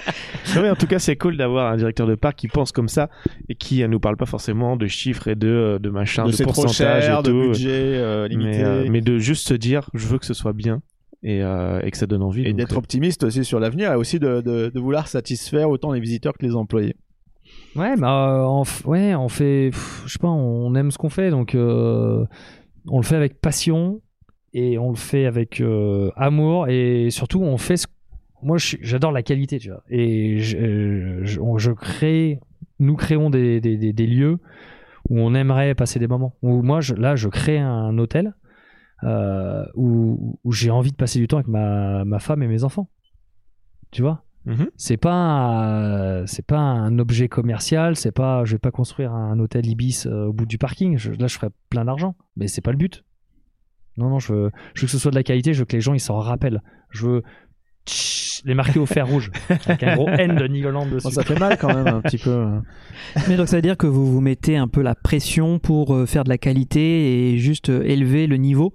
Speaker 7: Non, mais en tout cas, c'est cool d'avoir un directeur de parc qui pense comme ça et qui euh, nous parle pas forcément de chiffres et de, euh, de machin,
Speaker 1: De
Speaker 7: de, pourcentage
Speaker 1: cher,
Speaker 7: et
Speaker 1: de budget euh, limité.
Speaker 7: mais, euh, mais de juste se dire, je veux que ce soit bien et, euh, et que ça donne envie.
Speaker 1: Et d'être optimiste aussi sur l'avenir et aussi de, de, de vouloir satisfaire autant les visiteurs que les employés.
Speaker 9: Ouais, bah, euh, on, f- ouais, on fait, pff, je sais pas, on aime ce qu'on fait, donc euh, on le fait avec passion et on le fait avec euh, amour et surtout on fait ce. Moi, j'adore la qualité, tu vois, et je, euh, crée, nous créons des, lieux où on aimerait passer des moments. Où moi, je, là, je crée un hôtel euh, où, où j'ai envie de passer du temps avec ma, ma femme et mes enfants. Tu vois?
Speaker 7: Mhm.
Speaker 9: c'est pas euh, c'est pas un objet commercial c'est pas je vais pas construire un hôtel ibis euh, au bout du parking Je- là je ferais plein d'argent mais c'est pas le but non non je veux, je veux que ce soit de la qualité je veux que les gens ils s'en rappellent je veux tch, les marquer au fer rouge avec un gros N de Nigoland dessus
Speaker 1: Bon, ça fait mal quand même un petit peu. hein.
Speaker 8: Mais donc ça veut dire que vous vous mettez un peu la pression pour euh, faire de la qualité et juste élever le niveau.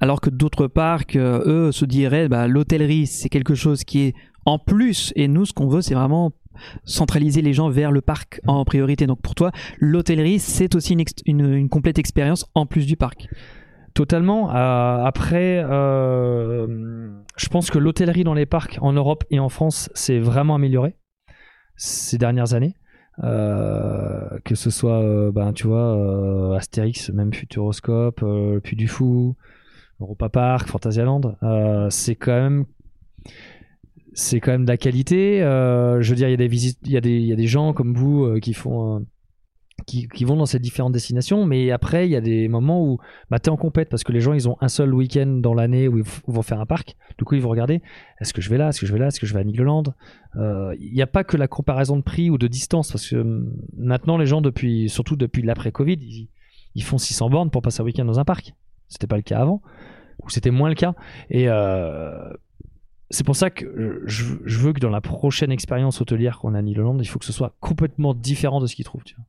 Speaker 8: Alors que d'autres parcs, eux, se diraient, bah, l'hôtellerie, c'est quelque chose qui est en plus. Et nous, ce qu'on veut, c'est vraiment centraliser les gens vers le parc en priorité. Donc pour toi, l'hôtellerie, c'est aussi une, complète expérience en plus du parc.
Speaker 9: Totalement. Euh, après, euh, je pense que l'hôtellerie dans les parcs en Europe et en France s'est vraiment améliorée ces dernières années. Euh, que ce soit, ben, tu vois, Astérix, même Futuroscope, Puy du Fou, Europa Park, Fantasyland, euh, c'est quand même c'est quand même de la qualité. Euh, je veux dire, il y a des visites, il y a des, y a des gens comme vous euh, qui font, qui, vont dans ces différentes destinations, mais après, il y a des moments où bah, t'es en compète parce que les gens ils ont un seul week-end dans l'année où ils vont faire un parc. Du coup, ils vont regarder est-ce que je vais là, est-ce que je vais là, est-ce que je vais à Nigloland? Il n'y a pas que la comparaison de prix ou de distance parce que maintenant les gens depuis, surtout depuis l'après-Covid, ils font 600 bornes pour passer un week-end dans un parc. C'était pas le cas avant ou c'était moins le cas. Et euh, c'est pour ça que je, je veux que dans la prochaine expérience hôtelière qu'on a à Nigloland, il faut que ce soit complètement différent de ce qu'ils trouvent. Tu vois.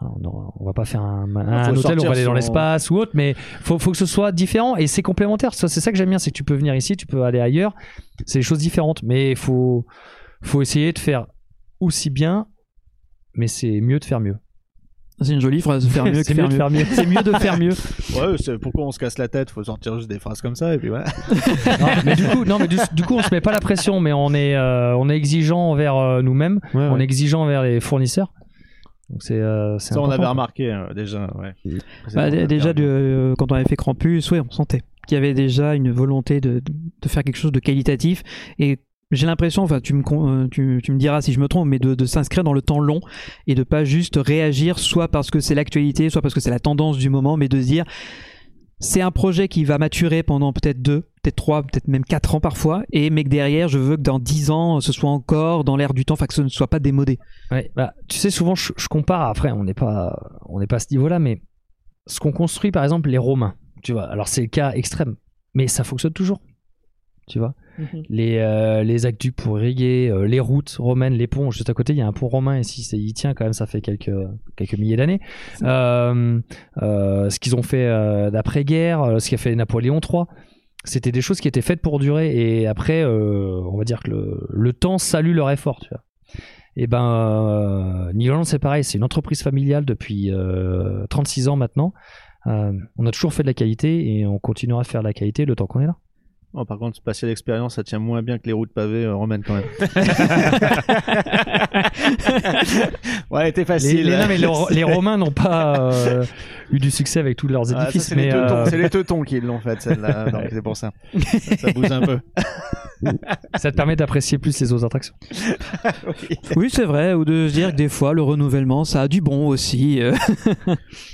Speaker 9: Voilà, On, on va pas faire un, un
Speaker 1: Faut
Speaker 9: hôtel, on va aller dans l'espace ou autre, mais faut, faut que ce soit différent et c'est complémentaire. C'est ça que j'aime bien, c'est que tu peux venir ici, tu peux aller ailleurs. C'est des choses différentes, mais il faut, faut essayer de faire aussi bien, mais c'est mieux de faire mieux.
Speaker 8: C'est une jolie phrase, faire mieux que faire
Speaker 9: mieux de
Speaker 8: mieux.
Speaker 9: faire mieux.
Speaker 8: C'est mieux de faire mieux.
Speaker 1: Ouais, c'est pourquoi on se casse la tête, faut sortir juste des phrases comme ça et puis voilà.
Speaker 9: non, mais du coup, non, mais du, du coup, on se met pas la pression, mais on est, euh, on est exigeant envers euh, nous-mêmes,
Speaker 7: Ouais,
Speaker 9: on
Speaker 7: ouais.
Speaker 9: est exigeant envers les fournisseurs. Donc c'est, euh, c'est
Speaker 1: Ça, on avait remarqué euh, déjà, ouais.
Speaker 8: Bah, déjà, euh, quand on avait fait Krampus, ouais, on sentait qu'il y avait déjà une volonté de, de- de faire quelque chose de qualitatif. Et j'ai l'impression, enfin, tu me, euh, tu, tu me diras si je me trompe, mais de, s'inscrire dans le temps long et de pas juste réagir soit parce que c'est l'actualité, soit parce que c'est la tendance du moment, mais de se dire c'est un projet qui va maturer pendant peut-être deux, peut-être trois, peut-être même quatre ans parfois, et mais que derrière, je veux que dans dix ans, ce soit encore dans l'air du temps, enfin que ce ne soit pas démodé.
Speaker 9: Ouais, bah, tu sais, souvent, je, je compare. Après, on n'est pas, on n'est pas à ce niveau-là, mais ce qu'on construit, par exemple, les Romains, tu vois. Alors, c'est le cas extrême, mais ça fonctionne toujours, tu vois. Les, euh, les aqueducs pour irriguer, euh, les routes romaines, les ponts. Juste à côté, il y a un pont romain ici, c'est- il tient quand même. Ça fait quelques quelques milliers d'années. Euh, euh, ce qu'ils ont fait d'après-guerre, ce qu'a fait Napoléon III. C'était des choses qui étaient faites pour durer et après, euh, on va dire que le, le temps salue leur effort, tu vois. Et ben, euh, New Holland, c'est pareil, c'est une entreprise familiale depuis euh, 36 ans maintenant. On a toujours fait de la qualité et on continuera à faire de la qualité le temps qu'on est là.
Speaker 1: Oh, par contre, passer l'expérience, ça tient moins bien que les routes pavées euh, romaines quand même. ouais,
Speaker 9: Les,
Speaker 1: facile.
Speaker 9: les- non, mais les, les Romains n'ont pas euh, eu du succès avec tous leurs
Speaker 1: Ah,
Speaker 9: édifices,
Speaker 1: c'est les
Speaker 9: mais
Speaker 1: teutons,
Speaker 9: euh,
Speaker 1: c'est les teutons qui l'ont fait celle-là, donc c'est pour ça. ça. ça bouge un peu.
Speaker 9: ça te permet d'apprécier plus les autres attractions.
Speaker 8: Oui, c'est vrai, ou de se dire que des fois, le renouvellement, ça a du bon aussi.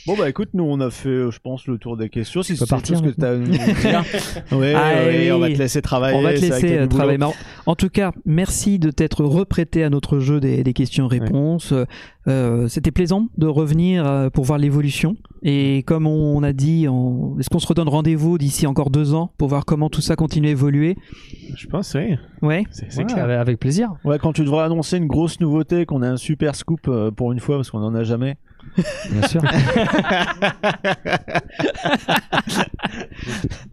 Speaker 1: Bon bah écoute, nous on a fait, je pense, le tour des questions. Si c'est
Speaker 9: partir
Speaker 1: tout ce que t'as à nous dire. Oui,
Speaker 8: Allez.
Speaker 1: Oui, on va te laisser travailler.
Speaker 8: On va te laisser euh, travailler. Mais en- En tout cas, merci de t'être reprêté à notre jeu des, des questions-réponses. Euh, C'était plaisant de revenir euh, pour voir l'évolution. Et comme on a dit, on- est-ce qu'on se redonne rendez-vous d'ici encore deux ans pour voir comment tout ça continue à évoluer?
Speaker 7: Je pense, oui.
Speaker 8: Ouais.
Speaker 7: C'est
Speaker 9: Ouais,
Speaker 7: clair.
Speaker 9: avec, plaisir.
Speaker 1: Ouais, quand tu devras annoncer une grosse nouveauté, qu'on a un super scoop pour une fois, parce qu'on en a jamais.
Speaker 9: Bien sûr.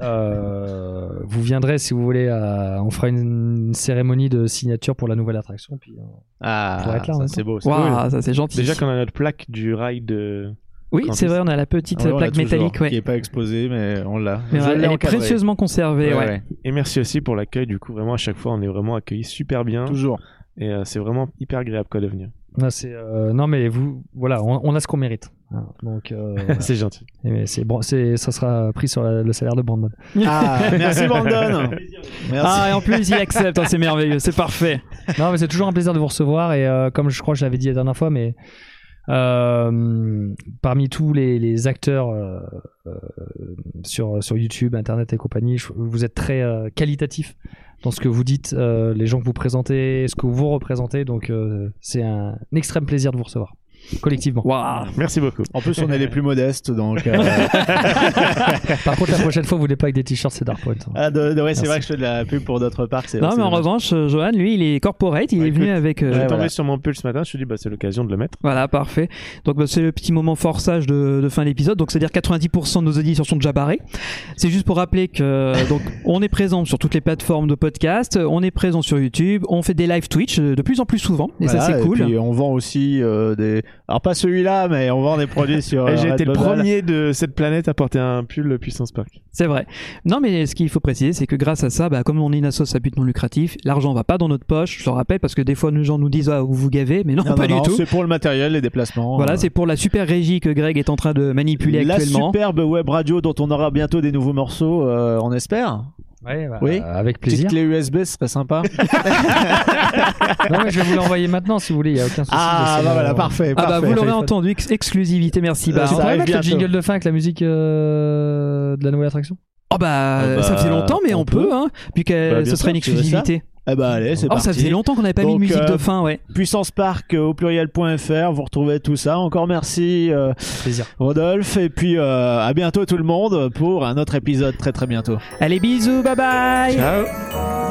Speaker 9: Euh, vous viendrez si vous voulez. à- on fera une cérémonie de signature pour la nouvelle attraction. Puis, euh,
Speaker 1: Ah,
Speaker 9: Pour être là en
Speaker 1: ça c'est beau. c'est
Speaker 8: Waouh,
Speaker 1: cool.
Speaker 8: ça c'est gentil.
Speaker 7: Déjà qu'on a notre plaque du rail de.
Speaker 8: oui, c'est vrai, on a la petite
Speaker 1: Ouais, l'a
Speaker 8: plaque
Speaker 1: toujours,
Speaker 8: métallique.
Speaker 1: Qui
Speaker 8: Ouais.
Speaker 1: est pas exposée, mais on l'a.
Speaker 8: Elle est
Speaker 1: encadrée.
Speaker 8: précieusement conservée.
Speaker 1: Ouais,
Speaker 8: ouais.
Speaker 1: ouais,
Speaker 7: Et merci aussi pour l'accueil. Du coup, vraiment, à chaque fois, on est vraiment accueillis super bien.
Speaker 1: Toujours.
Speaker 7: Et euh, c'est vraiment hyper agréable quoi de venir.
Speaker 9: C'est, euh, non, mais vous, voilà, on, on a ce qu'on mérite. Donc, euh,
Speaker 7: c'est gentil.
Speaker 9: C'est bon, c'est, ça sera pris sur la- le salaire de Brandon.
Speaker 1: Ah, merci Brandon. Merci.
Speaker 8: Ah, et en plus, il accepte, hein, c'est merveilleux, c'est parfait.
Speaker 9: non, mais c'est toujours un plaisir de vous recevoir. Et euh, comme je crois que je l'avais dit la dernière fois, mais euh, parmi tous les, les acteurs sur, sur YouTube, Internet et compagnie, je- vous êtes très euh, qualitatif dans ce que vous dites, euh, les gens que vous présentez, ce que vous représentez. Donc, euh, c'est un, extrême plaisir de vous recevoir collectivement.
Speaker 8: Waouh.
Speaker 7: Merci beaucoup.
Speaker 1: En plus, on est les plus modestes, donc. euh,
Speaker 9: Par contre, la prochaine fois, vous n'êtes pas avec des t-shirts, c'est Dark Point. hein.
Speaker 1: Ah, de, de- ouais, c'est vrai que je fais de la pub pour d'autres parcs. c'est-
Speaker 8: Non, mais en revanche, euh, Johan, lui, il est corporate, il
Speaker 7: Bah,
Speaker 8: est venu avec. euh,
Speaker 7: J'ai
Speaker 1: Ouais,
Speaker 7: tombé
Speaker 1: voilà.
Speaker 7: sur mon pull ce matin. Je me suis dit, bah, c'est l'occasion de le mettre.
Speaker 8: Voilà, parfait. Donc bah, c'est le petit moment forçage de, de fin d'épisode. Donc c'est-à-dire 90% de nos auditeurs sont déjà barrés. C'est juste pour rappeler que euh, donc on est présent sur toutes les plateformes de podcast, on est présent sur YouTube, on fait des live Twitch euh, de plus en plus souvent et ça c'est cool.
Speaker 1: Et puis on vend aussi euh, des. Alors pas celui-là, mais on vend des produits sur.
Speaker 7: Et
Speaker 1: euh,
Speaker 7: j'ai été le premier de cette planète à porter un pull Puissance Park.
Speaker 8: C'est vrai. Non mais ce qu'il faut préciser c'est que grâce à ça, bah, comme on est une association à but non lucratif, l'argent va pas dans notre poche. Je le rappelle parce que des fois les gens nous disent ah vous vous gavez, mais non,
Speaker 1: Non,
Speaker 8: pas
Speaker 1: non,
Speaker 8: du
Speaker 1: non,
Speaker 8: tout.
Speaker 1: C'est pour le matériel, les déplacements.
Speaker 8: Voilà,
Speaker 1: euh,
Speaker 8: c'est pour la super régie que Greg est en train de manipuler
Speaker 1: la
Speaker 8: actuellement.
Speaker 1: superbe web radio dont on aura bientôt des nouveaux morceaux, euh, on espère.
Speaker 9: Ouais, bah,
Speaker 1: Oui.
Speaker 9: euh, avec
Speaker 1: Petite
Speaker 9: plaisir.
Speaker 1: clé USB, ce serait sympa.
Speaker 9: non, mais je vais vous l'envoyer maintenant si vous voulez, il n'y a aucun souci.
Speaker 1: ah, bah voilà, parfait.
Speaker 8: Ah bah vous l'aurez entendu, ex- exclusivité, merci.
Speaker 1: Euh,
Speaker 8: Bah,
Speaker 9: pourrait
Speaker 1: arrive
Speaker 9: mettre le jingle de fin avec la musique euh, de la nouvelle attraction?
Speaker 8: Oh bah,
Speaker 1: Ah bah,
Speaker 8: ça faisait longtemps, mais on,
Speaker 1: on
Speaker 8: peut,
Speaker 1: peut.
Speaker 8: hein, puis que
Speaker 1: Bah,
Speaker 8: ce serait une
Speaker 1: tu
Speaker 8: exclusivité.
Speaker 1: Eh bah allez, c'est
Speaker 8: Oh,
Speaker 1: parti.
Speaker 8: ça faisait longtemps qu'on n'avait pas mis une musique
Speaker 1: euh,
Speaker 8: de fin, ouais.
Speaker 1: Puissance Park euh, au pluriel.fr, vous retrouvez tout ça. Encore merci euh,
Speaker 9: Plaisir.
Speaker 1: Rodolphe et puis euh, à bientôt tout le monde pour un autre épisode très très bientôt.
Speaker 8: Allez, bisous, bye bye
Speaker 7: Ciao